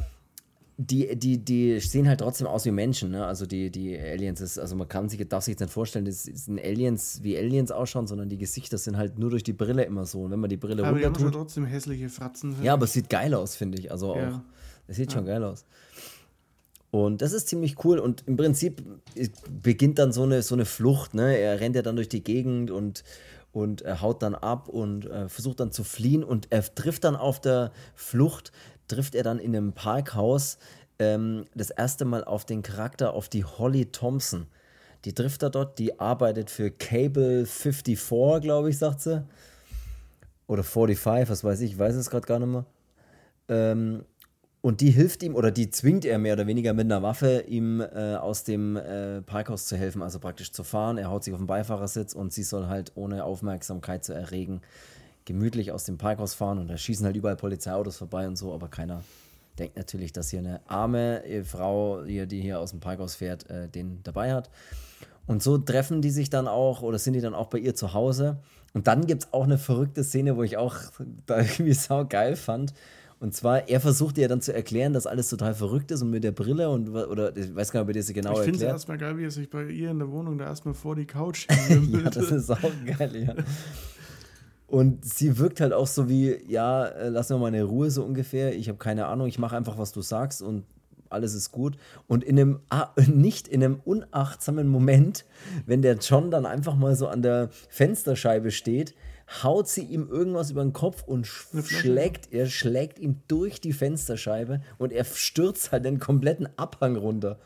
S1: die, die, die sehen halt trotzdem aus wie Menschen, ne? Also die, die Aliens ist, also man kann sich, darf sich jetzt nicht vorstellen, das sind Aliens wie Aliens ausschauen, sondern die Gesichter sind halt nur durch die Brille immer so. Und wenn man die Brille
S2: Aber die
S1: runter
S2: schon
S1: tut,
S2: trotzdem hässliche Fratzen.
S1: ja, aber es sieht geil aus, finde ich. Also
S2: Ja.
S1: auch. Es sieht schon geil aus. Und das ist ziemlich cool. Und im Prinzip beginnt dann so eine, so eine Flucht. Ne? Er rennt ja dann durch die Gegend und, und er haut dann ab und äh, versucht dann zu fliehen. Und er trifft dann auf der Flucht, trifft er dann in einem Parkhaus ähm, das erste Mal auf den Charakter, auf die Holly Thompson. Die trifft er dort, die arbeitet für Cable 54, glaube ich, sagt sie. Oder 45, was weiß ich, weiß es gerade gar nicht mehr. Ähm, und die hilft ihm oder die zwingt er mehr oder weniger mit einer Waffe, ihm äh, aus dem äh, Parkhaus zu helfen, also praktisch zu fahren. Er haut sich auf den Beifahrersitz und sie soll halt ohne Aufmerksamkeit zu erregen gemütlich aus dem Parkhaus fahren und da schießen halt überall Polizeiautos vorbei und so, aber keiner denkt natürlich, dass hier eine arme äh, Frau, die hier aus dem Parkhaus fährt, äh, den dabei hat. Und so treffen die sich dann auch oder sind die dann auch bei ihr zu Hause. Und dann gibt es auch eine verrückte Szene, wo ich auch da irgendwie sau geil fand. Und zwar, er versucht ihr dann zu erklären, dass alles total verrückt ist und mit der Brille und oder ich weiß gar nicht, ob er das genau
S2: ich finde es
S1: erklärt.
S2: erstmal geil, wie er sich bei ihr in der Wohnung da erstmal vor die Couch
S1: ja, das ist auch geil, ja. Und sie wirkt halt auch so wie, ja, äh, lass mir mal eine Ruhe so ungefähr. Ich habe keine Ahnung, ich mache einfach, was du sagst und alles ist gut. Und in einem, ah, nicht in einem unachtsamen Moment, wenn der John dann einfach mal so an der Fensterscheibe steht, haut sie ihm irgendwas über den Kopf und schlägt, er schlägt ihm durch die Fensterscheibe und er stürzt halt den kompletten Abhang runter.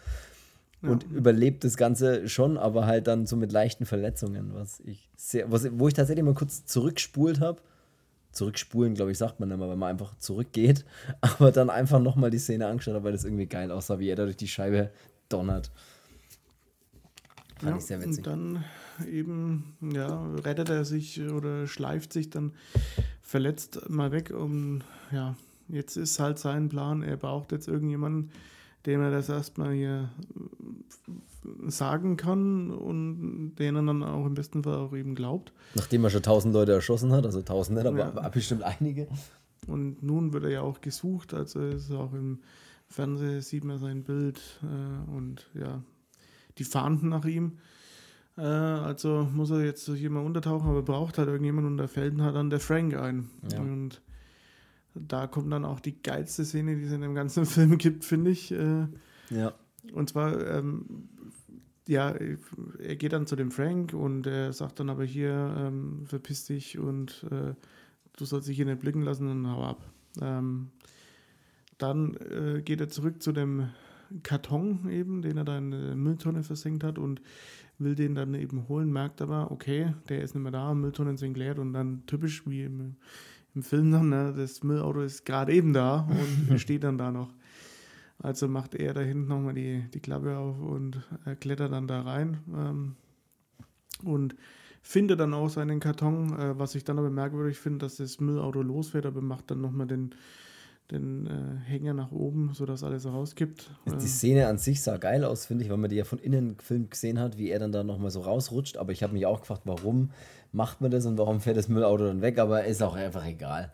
S1: Und überlebt das Ganze schon, aber halt dann so mit leichten Verletzungen, was ich sehr, was, wo ich tatsächlich mal kurz zurückspult habe. Zurückspulen, glaube ich, sagt man immer, wenn man einfach zurückgeht, aber dann einfach nochmal die Szene angeschaut habe, weil das irgendwie geil aussah, wie er da durch die Scheibe donnert. Fand
S2: Ja,
S1: ich sehr
S2: und
S1: witzig.
S2: dann eben, ja, rettet er sich oder schleift sich dann verletzt mal weg. Und ja, jetzt ist halt sein Plan, er braucht jetzt irgendjemanden, dem er das erstmal hier äh, sagen kann und denen dann auch im besten Fall auch eben glaubt.
S1: Nachdem er schon tausend Leute erschossen hat, also tausend nicht, aber
S2: Ja.
S1: bestimmt einige.
S2: Und nun wird er ja auch gesucht, also ist auch im Fernsehen sieht man sein Bild äh, und ja, die fahnden nach ihm. Äh, also muss er jetzt hier mal untertauchen, aber braucht halt irgendjemand und da fällt halt dann der Frank ein.
S1: Ja.
S2: Und da kommt dann auch die geilste Szene, die es in dem ganzen Film gibt, finde ich. Äh,
S1: Ja.
S2: und zwar, ähm, ja, er geht dann zu dem Frank und er sagt dann aber hier, ähm, verpiss dich und äh, du sollst dich hier nicht blicken lassen und hau ab. Ähm, dann äh, geht er zurück zu dem Karton eben, den er da in der Mülltonne versenkt hat und will den dann eben holen, merkt aber, okay, der ist nicht mehr da, Mülltonnen sind leer und dann typisch wie im, im Film dann, ne, das Müllauto ist gerade eben da und steht dann da noch. Also macht er da hinten nochmal die, die Klappe auf und äh, klettert dann da rein ähm, und findet dann auch seinen Karton, äh, was ich dann aber merkwürdig finde, dass das Müllauto losfährt, aber macht dann nochmal den, den äh, Hänger nach oben, sodass alles rauskippt.
S1: Die
S2: Äh,
S1: Szene an sich sah geil aus, finde ich, weil man die ja von innen gefilmt gesehen hat, wie er dann da nochmal so rausrutscht. Aber ich habe mich auch gefragt, warum macht man das und warum fährt das Müllauto dann weg? Aber ist auch einfach egal.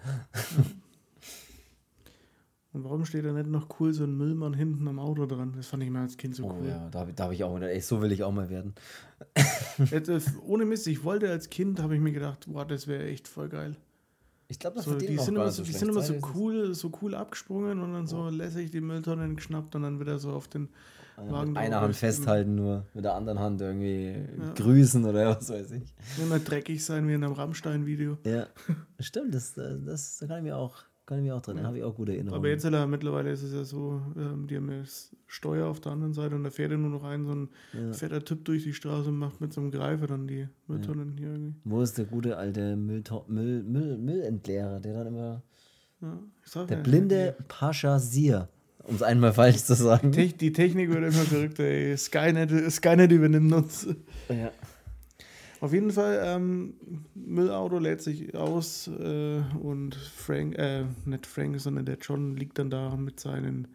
S2: und warum steht da nicht noch cool so ein Müllmann hinten am Auto dran? Das fand ich mal als Kind so
S1: Oh
S2: cool.
S1: ja, da, da habe ich auch mal ey, so will ich auch mal werden.
S2: Jetzt, äh, ohne Mist, ich wollte als Kind, habe ich mir gedacht, boah, das wäre echt voll geil.
S1: Ich glaube, das
S2: So, die sind immer so, die sind immer so cool, so cool abgesprungen und dann so lässig die Mülltonnen geschnappt und dann wieder so auf den
S1: Ja,
S2: Wagen
S1: mit einer Hand festhalten nur, mit der anderen Hand irgendwie
S2: Ja.
S1: grüßen oder was weiß ich.
S2: Immer dreckig sein wie in einem Rammstein-Video.
S1: Ja, stimmt, das, das, da kann ich mir auch, kann ich mir auch dran, da habe ich auch gute Erinnerungen.
S2: Aber jetzt äh, mittlerweile ist es ja so, ähm, die haben ja das Steuer auf der anderen Seite und da fährt ja nur noch ein so ein
S1: Ja.
S2: fetter Typ durch die Straße und macht mit so einem Greifer dann die Mülltonnen hier irgendwie.
S1: Wo ist der gute alte Müllto Müll, Müll, Müllentleerer, der dann immer.
S2: Ja,
S1: Der
S2: ja,
S1: blinde Paschasier, um es einmal falsch zu sagen.
S2: Die Technik wird immer verrückter, ey. Skynet, Skynet übernimmt uns.
S1: Ja.
S2: Auf jeden Fall, ähm, Müllauto lädt sich aus äh, und Frank, äh, nicht Frank, sondern der John liegt dann da mit seinen,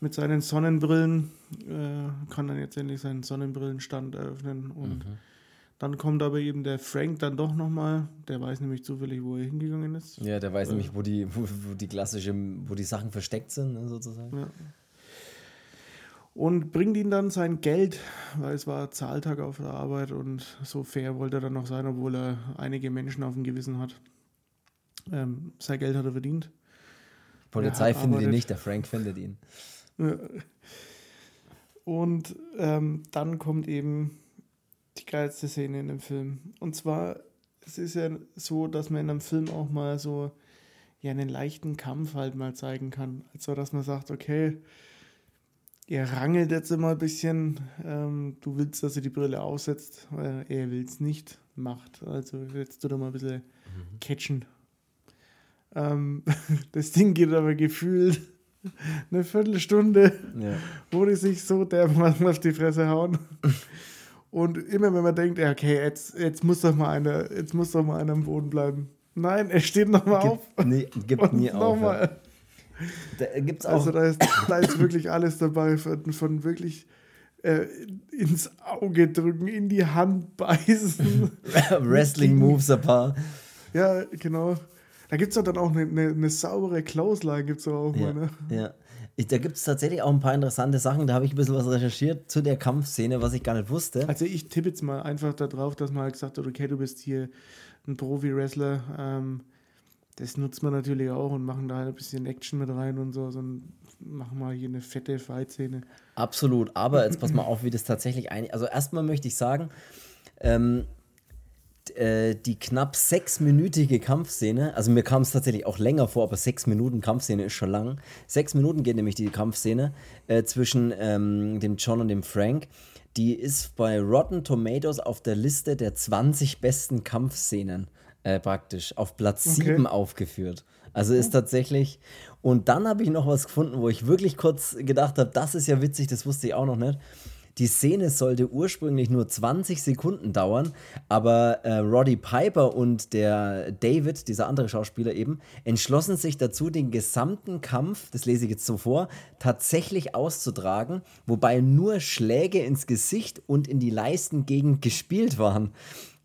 S2: mit seinen Sonnenbrillen, äh, kann dann jetzt endlich seinen Sonnenbrillenstand eröffnen und
S1: Mhm.
S2: dann kommt aber eben der Frank dann doch nochmal, der weiß nämlich zufällig, wo er hingegangen ist.
S1: Ja, der weiß nämlich, wo die, wo, wo die klassische, wo die Sachen versteckt sind, ne, sozusagen.
S2: Ja. Und bringt ihm dann sein Geld, weil es war Zahltag auf der Arbeit und so fair wollte er dann noch sein, obwohl er einige Menschen auf dem Gewissen hat. Ähm, sein Geld hat er verdient.
S1: Polizei
S2: Ja,
S1: findet ihn nicht, der Frank findet ihn.
S2: Und ähm, dann kommt eben die geilste Szene in dem Film. Und zwar, es ist ja so, dass man in einem Film auch mal so ja, einen leichten Kampf halt mal zeigen kann. Also, dass man sagt, okay, ihr rangelt jetzt immer ein bisschen, ähm, du willst, dass er die Brille aussetzt, äh, er will es nicht, macht. Also jetzt tut er mal ein bisschen catchen. Ähm, das Ding geht aber gefühlt eine Viertelstunde
S1: Ja.
S2: wo die sich so dermaßen auf die Fresse hauen. Und immer wenn man denkt, ja, okay, jetzt, jetzt muss doch mal einer, jetzt muss doch mal einer am Boden bleiben. Nein, er steht nochmal auf.
S1: Nee, gibt nie auf. Ja. Da gibt's auch.
S2: Also da ist, da ist wirklich alles dabei, von, von wirklich äh, ins Auge drücken, in die Hand beißen.
S1: Wrestling Moves ein paar.
S2: ja, genau. Da gibt es dann auch eine, eine, eine saubere Clothesline, gibt es auch
S1: Ja,
S2: mal, ne?
S1: ja. Ich, da gibt es tatsächlich auch ein paar interessante Sachen. Da habe ich ein bisschen was recherchiert zu der Kampfszene, was ich gar nicht wusste.
S2: Also ich tippe jetzt mal einfach darauf, dass man halt gesagt hat, okay, du bist hier ein Profi-Wrestler. Ähm, das nutzt man natürlich auch und machen da halt ein bisschen Action mit rein und so. so machen mal hier eine fette Fight-Szene.
S1: Absolut. Aber jetzt pass mal auf, wie das tatsächlich ein. Also erstmal möchte ich sagen, ähm, äh, die knapp sechsminütige Kampfszene, also mir kam es tatsächlich auch länger vor, aber sechs Minuten Kampfszene ist schon lang. Sechs Minuten geht nämlich die Kampfszene äh, zwischen ähm, dem John und dem Frank. Die ist bei Rotten Tomatoes auf der Liste der 20 besten Kampfszenen äh, praktisch auf Platz
S2: Okay.
S1: 7 aufgeführt. Also ist tatsächlich. Und dann habe ich noch was gefunden, wo ich wirklich kurz gedacht habe, das ist ja witzig, das wusste ich auch noch nicht. Die Szene sollte ursprünglich nur 20 Sekunden dauern, aber äh, Roddy Piper und der David, dieser andere Schauspieler eben, entschlossen sich dazu, den gesamten Kampf, das lese ich jetzt so vor, tatsächlich auszutragen, wobei nur Schläge ins Gesicht und in die Leistengegend gespielt waren.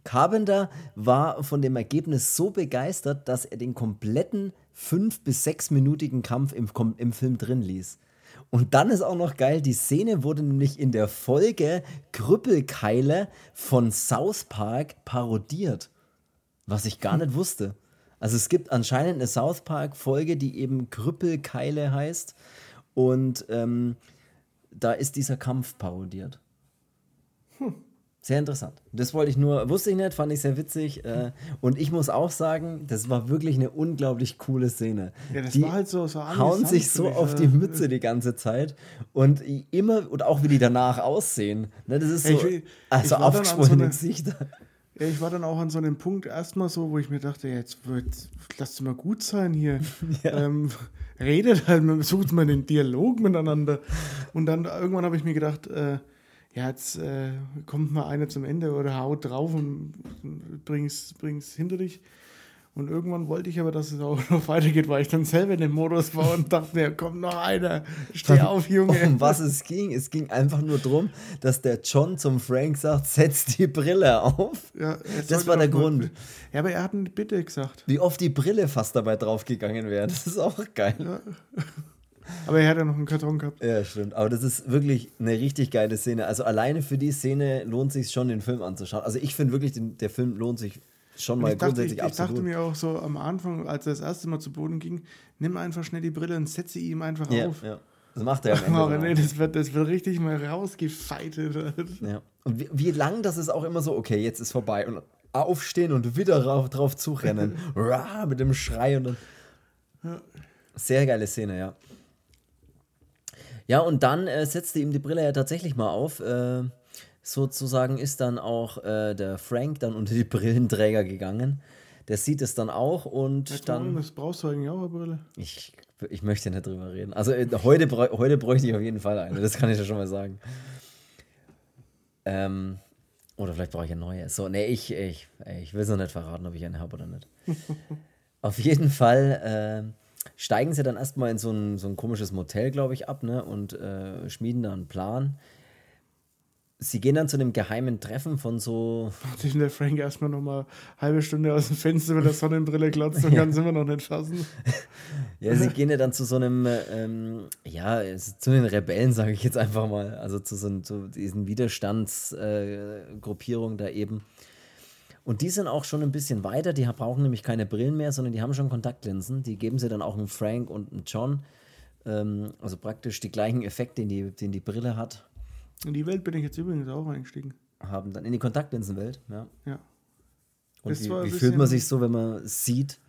S1: Carpenter war von dem Ergebnis so begeistert, dass er den kompletten fünf- bis sechsminütigen Kampf im, im Film drin ließ. Und dann ist auch noch geil, die Szene wurde nämlich in der Folge Krüppelkeile von South Park parodiert. Was ich gar nicht wusste. Also es gibt anscheinend eine South Park-Folge, die eben Krüppelkeile heißt. Und ähm, da ist dieser Kampf parodiert. Sehr interessant. Das wollte ich nur, wusste ich nicht, fand ich sehr witzig. Äh, und ich muss auch sagen, das war wirklich eine unglaublich coole Szene.
S2: Ja, das
S1: die
S2: war halt so, so
S1: hauen sich so
S2: mich,
S1: auf die Mütze die ganze Zeit und immer und auch wie die danach aussehen. Ne, das ist so,
S2: Ja, ich will- ich
S1: also
S2: an so
S1: Gesichter.
S2: Ja, ich war dann auch an so einem Punkt erstmal so, wo ich mir dachte, ja, jetzt wird, lasst mal gut sein hier. ähm, redet halt, man sucht mal den Dialog miteinander. Und dann irgendwann habe ich mir gedacht, äh, ja, jetzt äh, kommt mal einer zum Ende oder haut drauf und bring's, bring's hinter dich. Und irgendwann wollte ich aber, dass es auch noch weitergeht, weil ich dann selber in dem Modus war und dachte mir, komm noch einer, steh auf, Junge.
S1: Um was es ging? Es ging einfach nur darum, dass der John zum Frank sagt, setz die Brille auf.
S2: Ja,
S1: Das war der Grund.
S2: Ja, aber er hat eine Bitte gesagt.
S1: Wie oft die Brille fast dabei draufgegangen wäre. Das ist auch geil.
S2: Ja. Aber er hat ja noch einen Karton gehabt.
S1: Ja, stimmt. Aber das ist wirklich eine richtig geile Szene. Also alleine für die Szene lohnt sich schon, den Film anzuschauen. Also ich finde wirklich, den, der Film lohnt sich schon mal
S2: ich dachte, ich,
S1: grundsätzlich
S2: ich
S1: absolut.
S2: dachte mir auch so am Anfang, als er das erste Mal zu Boden ging, nimm einfach schnell die Brille und setze ihm einfach
S1: ja,
S2: auf.
S1: ja. Das macht er am Ende. Dann
S2: nee, das wird, das wird richtig mal rausgefeitet.
S1: Ja. Und wie, wie lang das ist auch immer so, okay, jetzt ist vorbei. Und aufstehen und wieder drauf, drauf zurennen. Rah, mit dem Schrei und dann. Sehr geile Szene, ja. Ja, und dann äh, setzte ihm die Brille ja tatsächlich mal auf. Äh, sozusagen ist dann auch äh, der Frank dann unter die Brillenträger gegangen. Der sieht es dann auch und
S2: Jetzt
S1: dann.
S2: das brauchst du eigentlich auch eine Brille.
S1: Ich, ich möchte nicht drüber reden. Also äh, heute, heute bräuchte ich auf jeden Fall eine, das kann ich ja schon mal sagen. Ähm, Oder vielleicht brauche ich ein neues. So, nee, ich, ich, ich will es noch nicht verraten, ob ich eine habe oder nicht. Auf jeden Fall äh, steigen sie dann erstmal in so ein, so ein komisches Motel, glaube ich, ab, ne? Und äh, schmieden da einen Plan sie gehen dann zu einem geheimen Treffen von so.
S2: Sich der Frank erstmal nochmal eine halbe Stunde aus dem Fenster mit der Sonnenbrille glotzt und kann es immer noch nicht fassen.
S1: ja, sie gehen ja dann zu so einem, ähm, ja, zu den Rebellen, sage ich jetzt einfach mal. Also zu, so, zu diesen Widerstandsgruppierungen äh, da eben. Und die sind auch schon ein bisschen weiter, die brauchen nämlich keine Brillen mehr, sondern die haben schon Kontaktlinsen. Die geben sie dann auch einem Frank und einem John. Ähm, also praktisch die gleichen Effekte, den die, den die Brille hat.
S2: In die Welt bin ich jetzt übrigens auch eingestiegen.
S1: Haben dann in die Kontaktlinsenwelt, ja.
S2: Ja.
S1: Und wie, wie fühlt man sich so, wenn man sieht?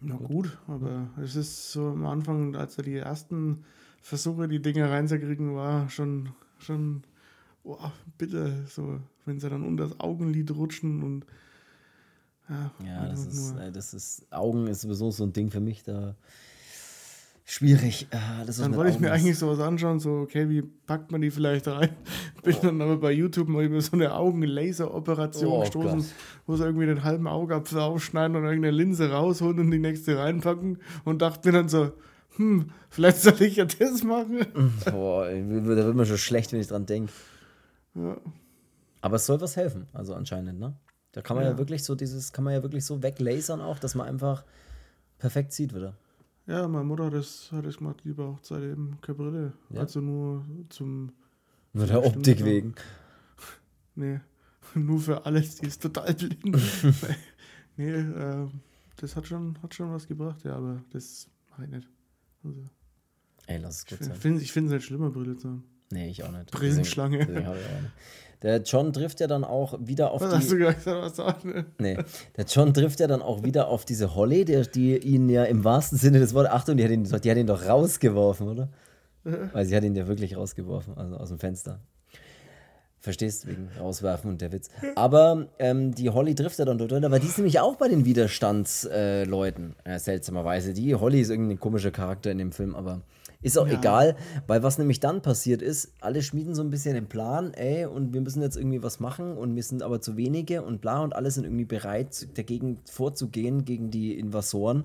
S2: Na gut, aber es ist so am Anfang, als er die ersten Versuche, die Dinge reinzukriegen, war schon, schon, oh, bitte, so, wenn sie dann unter das Augenlid rutschen und
S1: ja, ja das, ist, das ist, Augen ist sowieso so ein Ding für mich, da schwierig.
S2: Äh, dann wollte ich mir eigentlich sowas anschauen, so, okay, wie packt man die vielleicht rein? Bin oh. dann aber bei YouTube mal über so eine Augenlaseroperation oh, gestoßen, Gott. wo sie irgendwie den halben Augapfel aufschneiden und irgendeine Linse rausholen und die nächste reinpacken und dachte mir dann so, hm, vielleicht soll ich ja das machen.
S1: Boah, da wird man schon schlecht, wenn ich dran denke. Ja. Aber es soll was helfen, also anscheinend, ne? Da kann man ja. ja wirklich so dieses, kann man ja wirklich so weglasern auch, dass man einfach perfekt sieht wieder.
S2: Ja, meine Mutter hat das, hat das gemacht, lieber auch seitdem keine Brille. Ja. Also nur zum.
S1: Nur der Optik wegen.
S2: Nee, nur für alles, die ist total blind. nee, äh, das hat schon, hat schon was gebracht, ja, aber das mache ich nicht. Also,
S1: Ey, lass es gut
S2: sein. ich finde es nicht schlimmer, Brille zu haben.
S1: Nee, ich auch nicht.
S2: Brillenschlange. Deswegen, deswegen
S1: der John trifft ja dann auch wieder auf
S2: was
S1: die.
S2: Hast du gesagt, was sagen?
S1: Nee. Der John trifft ja dann auch wieder auf diese Holly, der, die ihn ja im wahrsten Sinne des Wortes. Achtung, die hat ihn, die hat ihn doch rausgeworfen, oder? Weil sie hat ihn ja wirklich rausgeworfen, also aus dem Fenster. Verstehst, wegen rauswerfen und der Witz. Aber ähm, die Holly trifft er dann dort, aber die ist nämlich auch bei den Widerstandsleuten. Äh, seltsamerweise. Die Holly ist irgendein komischer Charakter in dem Film, aber ist auch ja. egal, weil was nämlich dann passiert ist, alle schmieden so ein bisschen den Plan, ey, und wir müssen jetzt irgendwie was machen und wir sind aber zu wenige und bla und alle sind irgendwie bereit, dagegen vorzugehen, gegen die Invasoren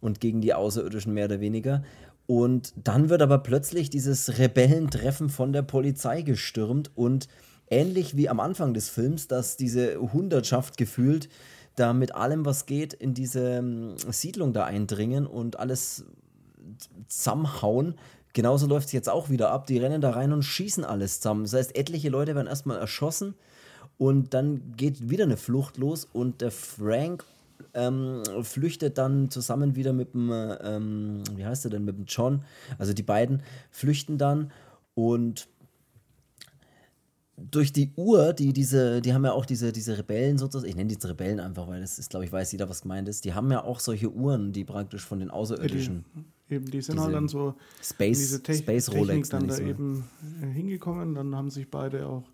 S1: und gegen die Außerirdischen mehr oder weniger. Und dann wird aber plötzlich dieses Rebellentreffen von der Polizei gestürmt und ähnlich wie am Anfang des Films, dass diese Hundertschaft gefühlt da mit allem, was geht, in diese ähm, Siedlung da eindringen und alles zusammenhauen. Genauso läuft es jetzt auch wieder ab. Die rennen da rein und schießen alles zusammen. Das heißt, etliche Leute werden erstmal erschossen und dann geht wieder eine Flucht los und der Frank ähm, flüchtet dann zusammen wieder mit dem, ähm, wie heißt er denn, mit dem John. Also die beiden flüchten dann und durch die Uhr, die diese, die haben ja auch diese, diese Rebellen sozusagen, ich nenne die jetzt Rebellen einfach, weil das ist, glaube ich, weiß jeder, was gemeint ist, die haben ja auch solche Uhren, die praktisch von den Außerirdischen.
S2: Die, eben, die sind halt dann so
S1: Space,
S2: diese Te
S1: Space Rolex
S2: dann da so. eben äh, hingekommen, dann haben sich beide auch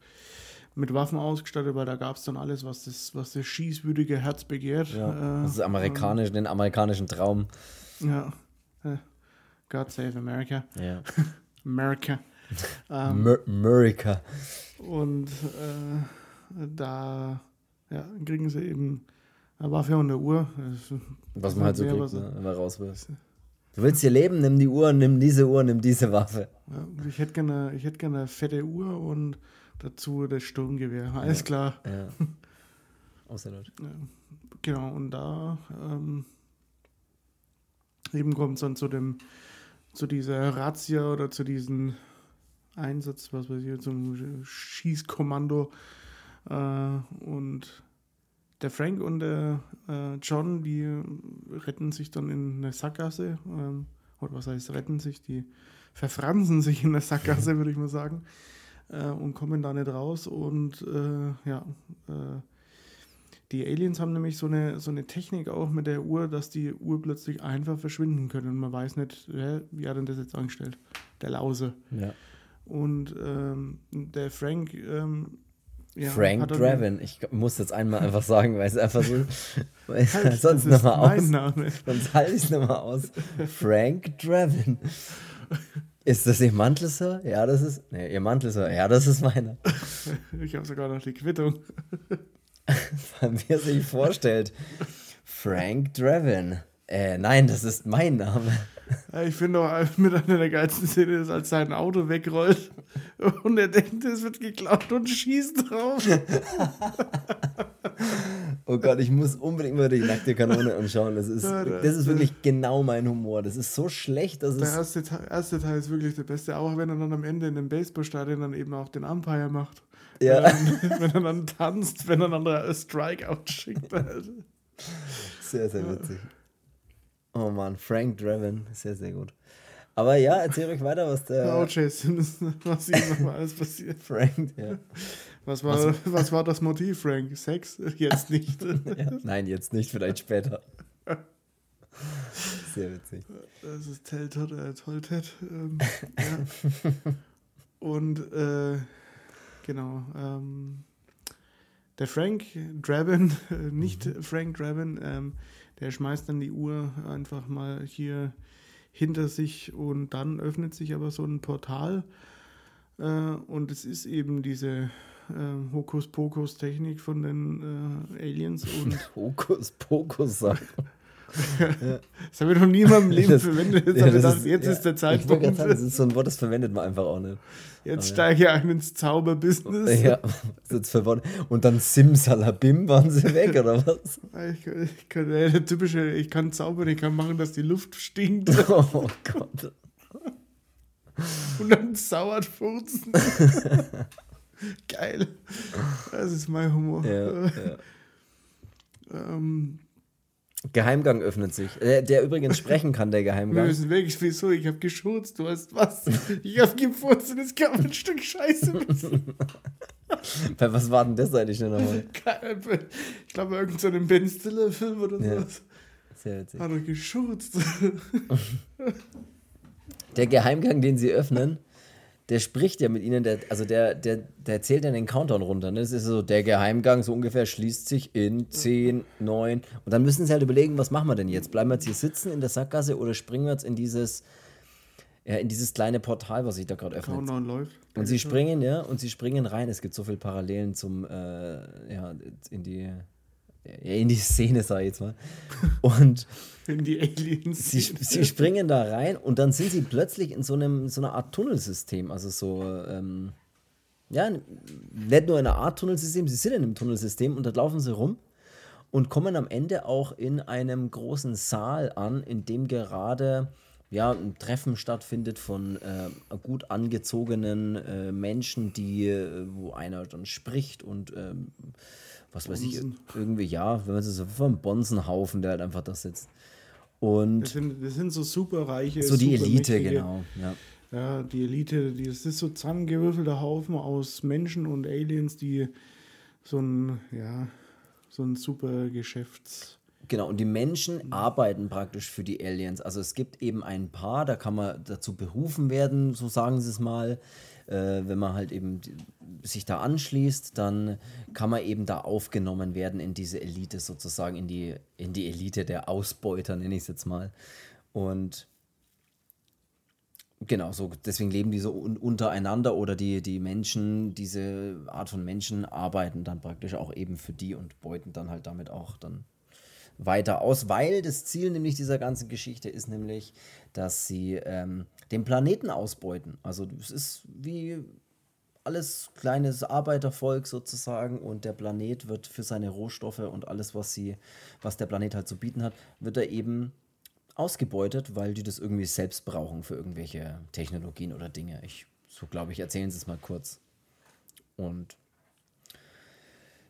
S2: mit Waffen ausgestattet, weil da gab es dann alles, was das, was das schießwürdige Herz begehrt.
S1: Ja, äh, das ist amerikanisch, ähm, den amerikanischen Traum.
S2: Ja. Äh, God save America.
S1: Ja.
S2: America.
S1: ähm, America.
S2: Und äh, da ja, kriegen sie eben eine Waffe und eine Uhr.
S1: Was man halt so kriegt, ne? wenn man raus will. Du willst hier leben, nimm die Uhr, nimm diese Uhr, nimm diese Waffe.
S2: Ja, ich hätte gerne, ich hätte gerne eine fette Uhr und dazu das Sturmgewehr. Alles ja, klar.
S1: Ja. Außer dort.
S2: Ja, genau, und da ähm, eben kommt es dann zu dem, zu dieser Razzia oder zu diesen Einsatz, was weiß ich, zum Schießkommando. Äh, und der Frank und der äh, John, die retten sich dann in eine Sackgasse. Ähm, oder was heißt retten sich? Die verfransen sich in der Sackgasse, würde ich mal sagen. Äh, und kommen da nicht raus. Und äh, ja, äh, die Aliens haben nämlich so eine, so eine Technik auch mit der Uhr, dass die Uhr plötzlich einfach verschwinden können. Und man weiß nicht, hä, wie hat denn das jetzt angestellt? Der Lause.
S1: Ja.
S2: Und ähm, der Frank. Ähm,
S1: ja, Frank Draven. Ich muss jetzt einmal einfach sagen, weil es einfach so. Weil halt, sonst nochmal aus. Name. Sonst halte ich es nochmal aus. Frank Draven. Ist das ihr Mantel, Sir? Ja, das ist. Ne, ihr Mantel, Sir. Ja, das ist meiner.
S2: ich habe sogar noch die Quittung.
S1: Wie er sich vorstellt. Frank Draven. Äh, nein, das ist mein Name.
S2: Ich finde auch mit einer der geilsten Szenen ist, als sein Auto wegrollt und er denkt, es wird geklaut und schießt drauf.
S1: oh Gott, ich muss unbedingt mal die nackte Kanone anschauen. Das ist, das ist wirklich genau mein Humor. Das ist so schlecht, dass
S2: Der erste, erste Teil ist wirklich der beste, auch wenn er dann am Ende in dem Baseballstadion dann eben auch den Umpire macht. Ja. Wenn, er, wenn er dann tanzt, wenn er dann Strikeout schickt.
S1: Sehr, sehr witzig. Oh Mann, Frank Draven, sehr, sehr gut. Aber ja, erzähl euch weiter, was der.
S2: O.J. Simpson, was ihm nochmal alles passiert. Frank, ja. Was war, was, was war das Motiv, Frank? Sex? Jetzt nicht.
S1: ja, nein, jetzt nicht, vielleicht später. Sehr witzig.
S2: Das ist Tell Todd, äh, toll, Ted. Ähm, ja. Und äh, genau. Ähm, der Frank Draven, äh, nicht mhm. Frank Draven, ähm, der schmeißt dann die Uhr einfach mal hier hinter sich und dann öffnet sich aber so ein Portal. Äh, und es ist eben diese äh, Hokuspokus-Technik von den äh, Aliens und
S1: Hokuspokus sagt
S2: Das habe ich noch nie in meinem Leben das, verwendet. Jetzt, ja, gedacht, ist, jetzt ja, ist der Zeitpunkt.
S1: Ich sagen, das ist so ein Wort, das verwendet man einfach auch nicht.
S2: Jetzt steige ich ein ins Zauberbusiness.
S1: Ja, jetzt verworren. Und dann Simsalabim waren sie weg, oder was?
S2: Ich, ich kann, der typische, ich kann zaubern, ich kann machen, dass die Luft stinkt.
S1: Oh Gott.
S2: Und dann sauert furzen. Geil. Das ist mein Humor. Ja, ja.
S1: ähm, Geheimgang öffnet sich. Der, der übrigens sprechen kann, der Geheimgang.
S2: Wir müssen weg. Wieso? Ich habe geschurzt. Du hast was? Ich habe gefurzt und es kam ein Stück Scheiße.
S1: Bei was war denn das eigentlich denn nochmal?
S2: Ich glaube, irgendein so Ben Stiller-Film oder ja. sowas. Sehr witzig. Hat er geschurzt.
S1: Der Geheimgang, den sie öffnen, der spricht ja mit ihnen, der, also der, der, der erzählt ja den Countdown runter. Ne? Das ist so, der Geheimgang so ungefähr schließt sich in 10, 9. Und dann müssen sie halt überlegen, was machen wir denn jetzt? Bleiben wir jetzt hier sitzen in der Sackgasse oder springen wir jetzt in dieses, ja, in dieses kleine Portal, was sich da gerade öffnet? Countdown läuft. Und sie springen, ja, und sie springen rein. Es gibt so viele Parallelen zum, äh, ja, in die in die Szene, sag ich jetzt mal. Und
S2: in die Aliens.
S1: Sie, sie springen da rein und dann sind sie plötzlich in so einem so einer Art Tunnelsystem. Also so, ähm, ja, nicht nur in einer Art Tunnelsystem, sie sind in einem Tunnelsystem und da laufen sie rum und kommen am Ende auch in einem großen Saal an, in dem gerade ja, ein Treffen stattfindet von äh, gut angezogenen äh, Menschen, die, äh, wo einer dann spricht und ähm, was weiß ich, irgendwie, ja, wenn man so vom Bonsenhaufen, der halt einfach da sitzt. Und
S2: das sind, das sind so superreiche.
S1: So die Elite, genau. Ja.
S2: ja, die Elite, die, das ist so zusammengewürfelter Haufen aus Menschen und Aliens, die so ein, ja, so ein super Geschäfts.
S1: Genau, und die Menschen arbeiten praktisch für die Aliens. Also es gibt eben ein paar, da kann man dazu berufen werden, so sagen sie es mal, äh, wenn man halt eben sich da anschließt, dann kann man eben da aufgenommen werden in diese Elite sozusagen, in die, in die Elite der Ausbeuter, nenne ich es jetzt mal. Und Genau, so deswegen leben die so un untereinander oder die, die Menschen, diese Art von Menschen arbeiten dann praktisch auch eben für die und beuten dann halt damit auch dann weiter aus, weil das Ziel nämlich dieser ganzen Geschichte ist nämlich, dass sie ähm, den Planeten ausbeuten. Also es ist wie alles kleines Arbeitervolk sozusagen und der Planet wird für seine Rohstoffe und alles, was sie, was der Planet halt zu bieten hat, wird er eben ausgebeutet, weil die das irgendwie selbst brauchen für irgendwelche Technologien oder Dinge. Ich, so glaube ich, erzählen Sie es mal kurz. Und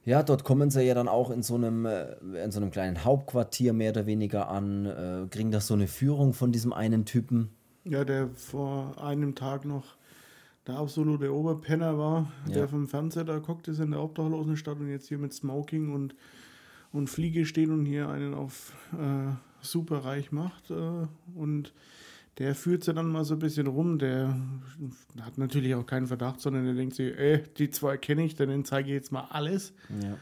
S1: ja, dort kommen sie ja dann auch in so einem, äh, in so einem kleinen Hauptquartier mehr oder weniger an, äh, kriegen das so eine Führung von diesem einen Typen.
S2: Ja, der vor einem Tag noch der absolute Oberpenner war, ja. der vom Fernseher da guckt, ist in der Obdachlosenstadt und jetzt hier mit Smoking und, und Fliege steht und hier einen auf äh, superreich macht. Äh, und der führt sie dann mal so ein bisschen rum. Der hat natürlich auch keinen Verdacht, sondern der denkt sich, ey, die zwei kenne ich, dann zeige ich jetzt mal alles.
S1: Ja.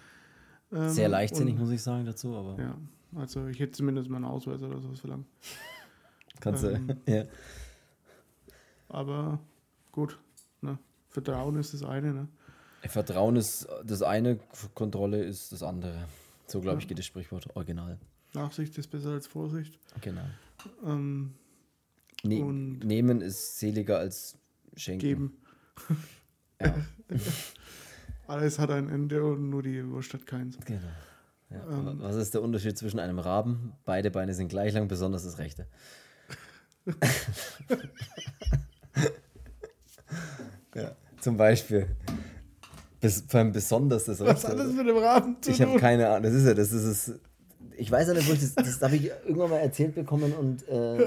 S1: Ähm, Sehr leichtsinnig, und, muss ich sagen, dazu, aber.
S2: Ja, also ich hätte zumindest mal einen Ausweis oder sowas verlangt.
S1: Kannst ähm, du, ja.
S2: aber gut. Ne? Vertrauen ist das eine. Ne?
S1: Vertrauen ist das eine, Kontrolle ist das andere. So, glaube ich, geht das Sprichwort original.
S2: Nachsicht ist besser als Vorsicht.
S1: Genau.
S2: Ähm,
S1: Ne nehmen ist seliger als schenken.
S2: geben.
S1: Ja,
S2: Alles hat ein Ende und nur die Wurst hat keins.
S1: genau. Ja.
S2: Ähm.
S1: Was ist der Unterschied zwischen einem Raben? Beide Beine sind gleich lang, besonders das rechte. ja, zum Beispiel. Bis, vor allem besonders das
S2: Was hat das mit dem Raben zu
S1: Ich habe keine Ahnung. Das ist ja, das ist es. Ich weiß ja nicht, wo ich das, das habe ich irgendwann mal erzählt bekommen und äh,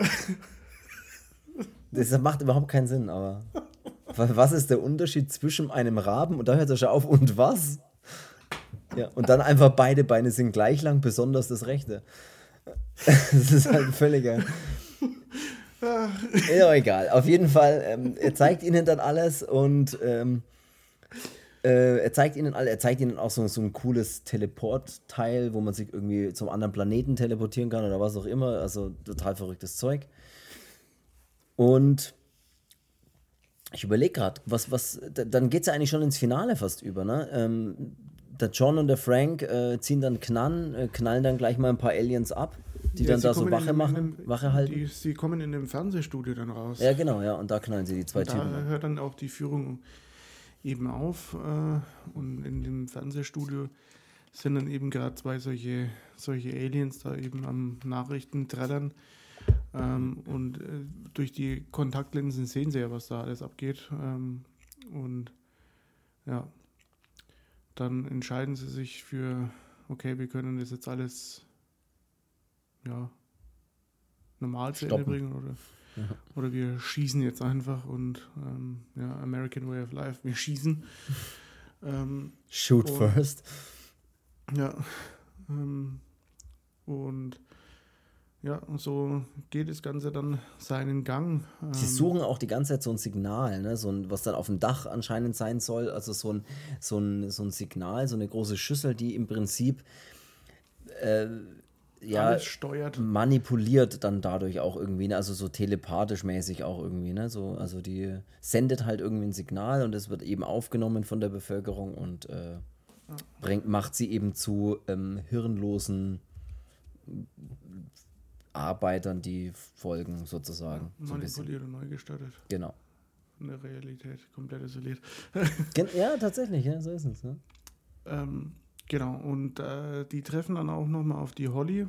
S1: das macht überhaupt keinen Sinn, aber wa- was ist der Unterschied zwischen einem Raben und da hört es schon auf und was? Ja, und dann einfach beide Beine sind gleich lang, besonders das rechte. Das ist halt völliger. Ja, egal. Auf jeden Fall, ähm, er zeigt ihnen dann alles und ähm, äh, er zeigt ihnen alle, er zeigt ihnen auch so, so ein cooles Teleport-Teil, wo man sich irgendwie zum anderen Planeten teleportieren kann oder was auch immer. Also total verrücktes Zeug. Und ich überlege gerade, was, was, da- dann geht es ja eigentlich schon ins Finale fast über, ne? Ähm, der John und der Frank äh, ziehen dann Knarren, äh, knallen dann gleich mal ein paar Aliens ab, die
S2: Ja,
S1: dann da so Wache
S2: dem-
S1: machen,
S2: dem-
S1: Wache halten.
S2: Die, sie kommen in dem Fernsehstudio dann raus.
S1: ja, genau, ja, und da knallen sie die zwei
S2: da
S1: Typen. ab.
S2: hört dann auch die Führung eben auf. Äh, und in dem Fernsehstudio sind dann eben gerade zwei solche, solche Aliens da eben am Nachrichten trällern. Ähm, und äh, durch die Kontaktlinsen sehen sie ja, was da alles abgeht. Ähm, und ja, dann entscheiden sie sich für, okay, wir können das jetzt alles ja, normal zu Ende bringen oder, oder wir schießen jetzt einfach und ähm, ja, American Way of Life, wir schießen. ähm,
S1: Shoot
S2: und-
S1: first.
S2: ja. Ähm, und ja, und so geht das Ganze dann seinen Gang. Ähm,
S1: Sie suchen auch die ganze Zeit so ein Signal, ne? so ein, was dann auf dem Dach anscheinend sein soll. Also so ein, so, ein, so ein Signal, so eine große Schüssel, die im Prinzip äh, ja, manipuliert dann dadurch auch irgendwie, ne? also so telepathisch mäßig auch irgendwie. Ne? So, also die sendet halt irgendwie ein Signal und es wird eben aufgenommen von der Bevölkerung und äh, bringt, macht sie eben zu ähm, hirnlosen Arbeitern, die folgen sozusagen. so bisschen.
S2: Manipuliert und neu gestartet.
S1: Genau.
S2: In der Realität komplett isoliert.
S1: Ja, tatsächlich, ja, so ist es. Ne?
S2: Ähm, genau, und äh, die treffen dann auch nochmal auf die Holly,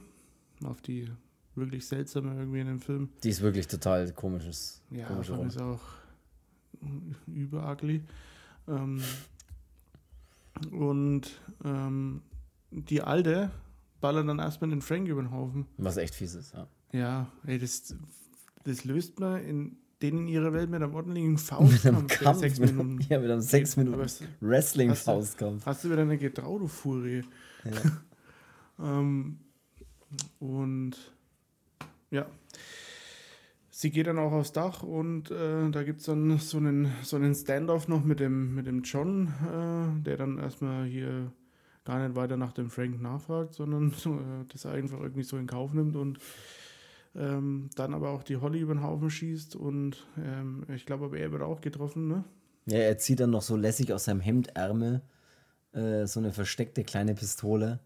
S2: auf die wirklich seltsame irgendwie in dem Film.
S1: Die ist wirklich total komisches.
S2: Ja,
S1: komische Rolle.
S2: ist auch überugly. Ähm, und ähm, die Alte ballert dann erstmal den Frank über den Haufen.
S1: Was echt fies ist, ja.
S2: Ja, ey, das, das löst man in denen in ihrer Welt mit einem ordentlichen
S1: Mit
S2: Faustkampf.
S1: einem
S2: der
S1: Kampf,
S2: sechs
S1: mit,
S2: Minuten.
S1: ja, mit einem sechs
S2: Aber
S1: Minuten
S2: es-
S1: Wrestling-Faustkampf.
S2: Hast du wieder eine getraut, du Furie.
S1: Ja.
S2: Ähm, und ja, sie geht dann auch aufs Dach und äh, da gibt es dann so einen, so einen Standoff noch mit dem, mit dem John, äh, der dann erstmal hier gar nicht weiter nach dem Frank nachfragt, sondern so, äh, das einfach irgendwie so in Kauf nimmt und ähm, dann aber auch die Holly über den Haufen schießt und ähm, ich glaube, aber er wird auch getroffen, ne?
S1: Ja, er zieht dann noch so lässig aus seinem Hemdärmel äh, so eine versteckte kleine Pistole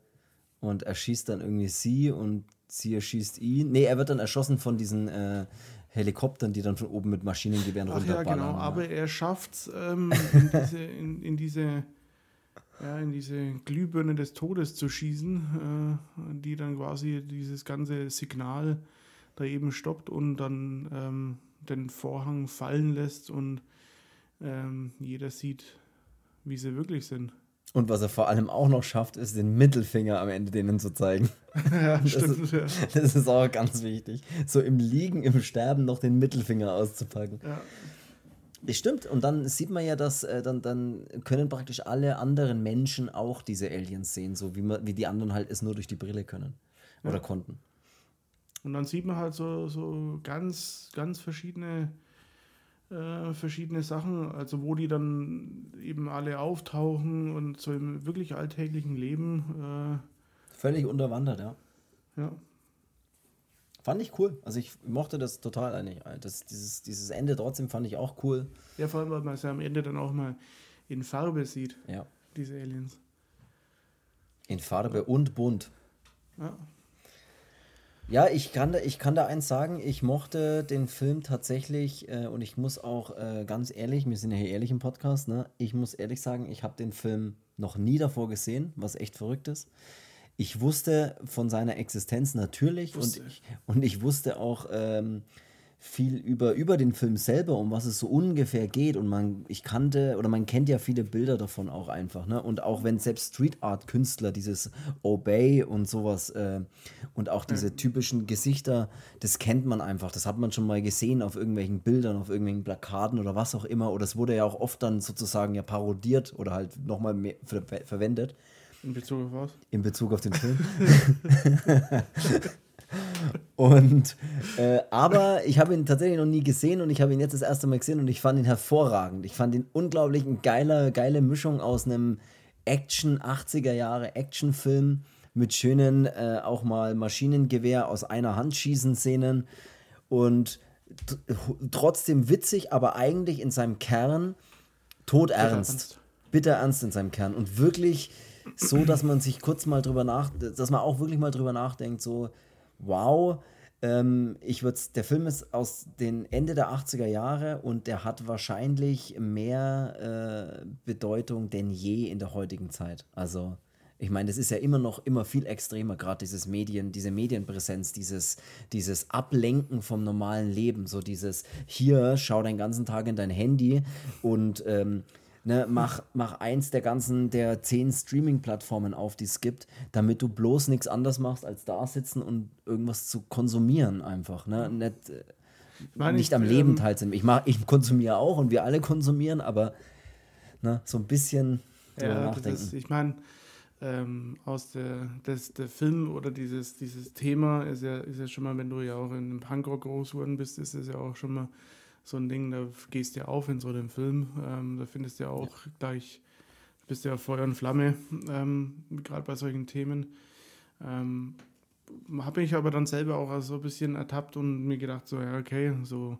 S1: und erschießt dann irgendwie sie und sie erschießt ihn. Nee, er wird dann erschossen von diesen äh, Helikoptern, die dann von oben mit Maschinengewehren
S2: Ach ja,
S1: runterballern.
S2: genau,
S1: ja.
S2: aber er schafft es ähm, in, diese, in, in diese ja, in diese Glühbirne des Todes zu schießen, äh, die dann quasi dieses ganze Signal da eben stoppt und dann ähm, den Vorhang fallen lässt und ähm, jeder sieht, wie sie wirklich sind.
S1: Und was er vor allem auch noch schafft, ist den Mittelfinger am Ende denen zu zeigen.
S2: ja, stimmt. Ja.
S1: Das ist auch ganz wichtig. So im Liegen, im Sterben noch den Mittelfinger auszupacken.
S2: Ja.
S1: Das stimmt. Und dann sieht man ja, dass äh, dann, dann können praktisch alle anderen Menschen auch diese Aliens sehen, so wie, man, wie die anderen halt es nur durch die Brille können. Oder
S2: Ja.
S1: konnten.
S2: Und dann sieht man halt so, so ganz, ganz verschiedene, äh, verschiedene Sachen, also wo die dann eben alle auftauchen und so im wirklich alltäglichen Leben.
S1: Völlig unterwandert, ja.
S2: Äh, ja.
S1: Fand ich cool. Also ich mochte das total eigentlich. Das, dieses, dieses Ende trotzdem fand ich auch cool.
S2: Ja, vor allem, weil man es ja am Ende dann auch mal in Farbe sieht.
S1: Ja.
S2: Diese Aliens.
S1: In Farbe und bunt.
S2: Ja.
S1: Ja, ich kann, da, ich kann da eins sagen, ich mochte den Film tatsächlich äh, und ich muss auch äh, ganz ehrlich, wir sind ja hier ehrlich im Podcast, ne? ich muss ehrlich sagen, ich habe den Film noch nie davor gesehen, was echt verrückt ist. Ich wusste von seiner Existenz natürlich und ich, und ich wusste auch, ähm, viel über, über den Film selber, um was es so ungefähr geht. Und man, ich kannte oder man kennt ja viele Bilder davon auch einfach. Ne? Und auch wenn selbst Street Art Künstler dieses Obey und sowas äh, und auch diese typischen Gesichter, das kennt man einfach. Das hat man schon mal gesehen auf irgendwelchen Bildern, auf irgendwelchen Plakaten oder was auch immer. Oder es wurde ja auch oft dann sozusagen ja parodiert oder halt nochmal ver verwendet.
S2: In Bezug auf was?
S1: In Bezug auf den Film. Und äh, aber ich habe ihn tatsächlich noch nie gesehen und ich habe ihn jetzt das erste Mal gesehen und ich fand ihn hervorragend. Ich fand ihn unglaublich eine geile, geile Mischung aus einem Action 80er Jahre Actionfilm mit schönen äh, auch mal Maschinengewehr aus einer Hand schießen Szenen und trotzdem witzig, aber eigentlich in seinem Kern todernst. Bitter ernst in seinem Kern und wirklich so, dass man sich kurz mal drüber nach, dass man auch wirklich mal drüber nachdenkt, so wow, ähm, ich würde der Film ist aus den Ende der 80er Jahre und der hat wahrscheinlich mehr äh, Bedeutung denn je in der heutigen Zeit. Also ich meine, das ist ja immer noch immer viel extremer, gerade dieses Medien, diese Medienpräsenz, dieses, dieses Ablenken vom normalen Leben, so dieses hier, schau den ganzen Tag in dein Handy und ähm, ne, mach, mach eins der ganzen, der zehn Streaming-Plattformen auf, die es gibt, damit du bloß nichts anderes machst, als da sitzen und irgendwas zu konsumieren einfach. Ne? Nicht, äh, meine, nicht am Leben ähm, teilzunehmen. Ich, mach, ich konsumiere auch und wir alle konsumieren, aber ne, so ein bisschen
S2: ja, nachdenken. Ist, ich meine, ähm, aus der, das, der Film oder dieses, dieses Thema ist ja, ist ja schon mal, wenn du ja auch in einem Punkrock groß geworden bist, ist es ja auch schon mal so ein Ding, da gehst du ja auf in so einem Film, ähm, da findest du ja auch ja. gleich, bist du ja Feuer und Flamme, ähm, gerade bei solchen Themen. Ähm, habe mich aber dann selber auch so ein bisschen ertappt und mir gedacht, so, ja, okay, so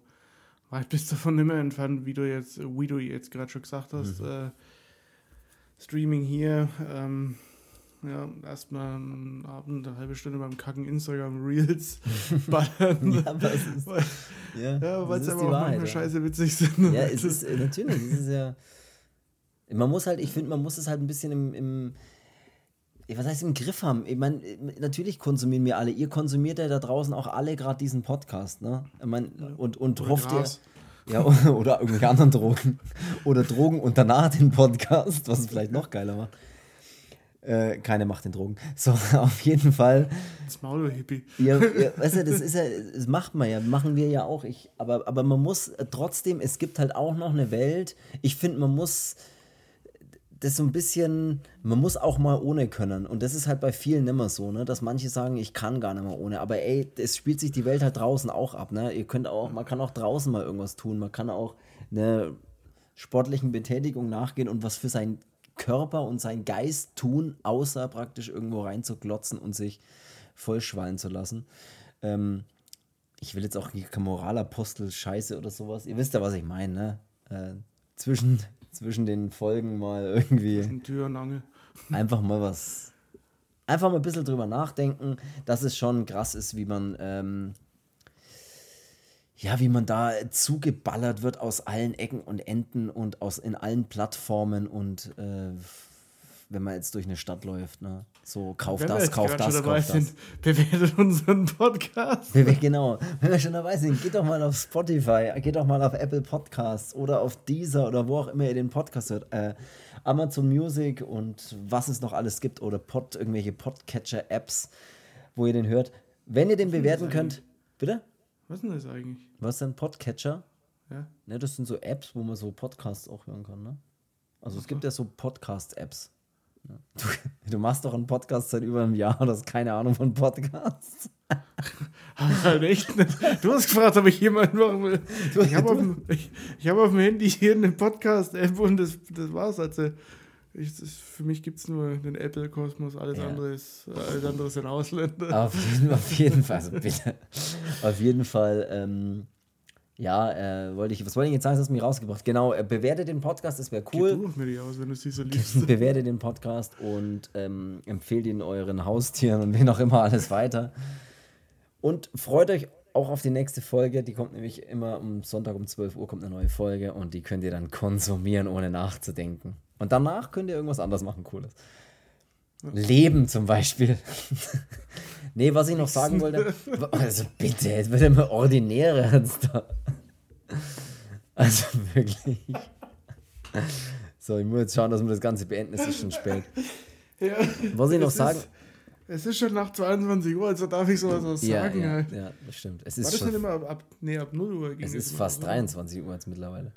S2: weit bist du davon mehr entfernt, wie du jetzt, wie du jetzt gerade schon gesagt hast. Mhm. Äh, Streaming hier, ähm, ja, erstmal einen Abend, eine halbe Stunde beim Kacken Instagram Reels ballern. ja, aber es ist, weil, ja, ja weil es aber auch Wahrheit, manchmal ja. scheiße witzig sind.
S1: Ja, es ist, äh, natürlich, es ist ja. Man muss halt, ich finde, man muss es halt ein bisschen im, im was heißt im Griff haben? Ich meine, natürlich konsumieren wir alle. Ihr konsumiert ja da draußen auch alle gerade diesen Podcast, ne? Ich mein, und und oder hofft ihr. Ja, oder irgendwelche anderen Drogen. Oder Drogen und danach den Podcast, was es vielleicht noch geiler macht. Äh, keine Macht den Drogen. So, auf jeden Fall.
S2: Das Maul, Hippie.
S1: Ja, ja, weißt du, das ist ja, das macht man ja, machen wir ja auch. Ich, aber, aber man muss trotzdem, es gibt halt auch noch eine Welt. Ich finde, man muss das so ein bisschen, man muss auch mal ohne können. Und das ist halt bei vielen immer so, ne? Dass manche sagen, ich kann gar nicht mehr ohne. Aber ey, es spielt sich die Welt halt draußen auch ab, ne? Ihr könnt auch, man kann auch draußen mal irgendwas tun. Man kann auch eine sportlichen Betätigung nachgehen und was für sein Körper und sein Geist tun, außer praktisch irgendwo reinzuglotzen und sich vollschwallen zu lassen. Ähm, ich will jetzt auch kein Moralapostel Scheiße oder sowas. Ihr wisst ja, was ich meine, ne? Äh, zwischen, zwischen den Folgen mal irgendwie. Zwischen
S2: Tür und Angel.
S1: Einfach mal was. Einfach mal ein bisschen drüber nachdenken, dass es schon krass ist, wie man ähm, ja, wie man da zugeballert wird aus allen Ecken und Enden und aus in allen Plattformen und äh, wenn man jetzt durch eine Stadt läuft, ne? So, kauf wenn das, kauf das, kauf das. Sind,
S2: bewertet unseren Podcast.
S1: genau. Wenn wir schon dabei sind, geht doch mal auf Spotify, geht doch mal auf Apple Podcasts oder auf Deezer oder wo auch immer ihr den Podcast hört. Äh, Amazon Music und was es noch alles gibt oder Pod, irgendwelche Podcatcher-Apps, wo ihr den hört. Wenn ihr den bewerten könnt, bitte?
S2: Was ist denn das eigentlich?
S1: Was ist denn Podcatcher?
S2: Ja.
S1: Ne, das sind so Apps, wo man so Podcasts auch hören kann, ne? Also es gibt ja so Podcast-Apps. Ne? Du, du, machst doch einen Podcast seit über einem Jahr, du hast keine Ahnung von Podcasts.
S2: halt echt nicht. Du hast gefragt, ob ich jemanden machen will. Ich habe auf, hab auf dem Handy hier eine Podcast-App und das, das war's. Also Ich, für mich gibt es nur den Apple-Kosmos, alles,
S1: Ja.
S2: andere ist, alles andere sind Ausländer.
S1: Auf jeden, auf jeden Fall, also bitte. Auf jeden Fall, ähm, ja, äh, wollte ich, was wollte ich jetzt sagen, das hast du mich rausgebracht. Genau, äh, bewerte den Podcast, das wäre
S2: Geh
S1: cool.
S2: du mir die aus, wenn du sie so liebst.
S1: Bewerte den Podcast und ähm, empfehlt ihn euren Haustieren und wen auch immer alles weiter. Und freut euch auch auf die nächste Folge. Die kommt nämlich immer am Sonntag um 12 Uhr kommt eine neue Folge und die könnt ihr dann konsumieren, ohne nachzudenken. Und danach könnt ihr irgendwas anderes machen, Cooles. Leben zum Beispiel. nee, was ich noch sagen wollte. Also bitte, jetzt wird immer ordinärer jetzt da. Also wirklich. So, ich muss jetzt schauen, dass wir das Ganze beenden. Es ist schon spät.
S2: Ja,
S1: Was ich noch sagen.
S2: Ist, es ist schon nach 22 Uhr, also darf ich sowas auch
S1: Ja,
S2: sagen.
S1: ja,
S2: halt.
S1: ja, das stimmt. Es
S2: War
S1: ist,
S2: das nicht
S1: schon,
S2: immer ab, ab, nee, ab 0 Uhr? ging
S1: es
S2: das
S1: ist fast
S2: oder?
S1: 23 Uhr jetzt mittlerweile.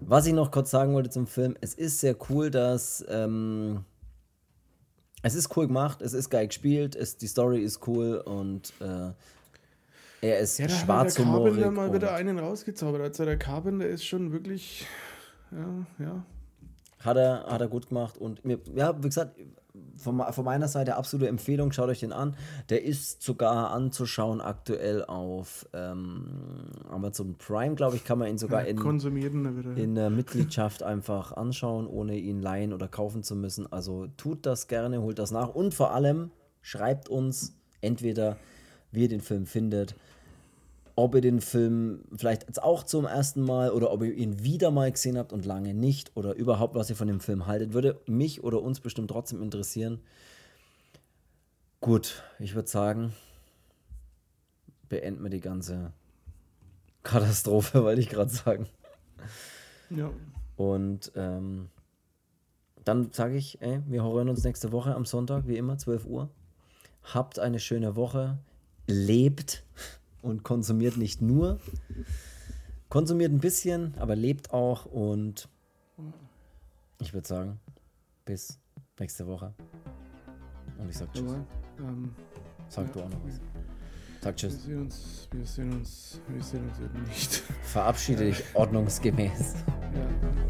S1: Was ich noch kurz sagen wollte zum Film, es ist sehr cool, dass. Ähm, es ist cool gemacht, es ist geil gespielt, es, die Story ist cool und äh, er ist
S2: Ja, da hat der. Carpenter mal wieder einen rausgezaubert. Also der Carpenter ist schon wirklich, ja, ja.
S1: Hat er, hat er gut gemacht und mir, ja, wie gesagt, von, von meiner Seite absolute Empfehlung, schaut euch den an. Der ist sogar anzuschauen aktuell auf ähm, Amazon Prime, glaube ich, kann man ihn sogar in,
S2: Konsumieren
S1: in der Mitgliedschaft einfach anschauen, ohne ihn leihen oder kaufen zu müssen. Also tut das gerne, holt das nach und vor allem schreibt uns entweder, wie ihr den Film findet, ob ihr den Film vielleicht jetzt auch zum ersten Mal oder ob ihr ihn wieder mal gesehen habt und lange nicht oder überhaupt, was ihr von dem Film haltet, würde mich oder uns bestimmt trotzdem interessieren. Gut, ich würde sagen, beenden wir die ganze Katastrophe, wollte ich gerade sagen.
S2: ja.
S1: Und ähm, dann sage ich, ey, wir hören uns nächste Woche am Sonntag, wie immer, 12 Uhr. Habt eine schöne Woche, lebt und konsumiert nicht nur. Konsumiert ein bisschen, aber lebt auch und ich würde sagen, bis nächste Woche. Und ich sag Tschüss.
S2: Ähm,
S1: Sag
S2: ja.
S1: du auch noch was. Sag
S2: wir
S1: Tschüss.
S2: sehen uns, wir sehen uns, wir sehen uns eben nicht.
S1: Verabschiede dich ordnungsgemäß.
S2: Ja, tschüss,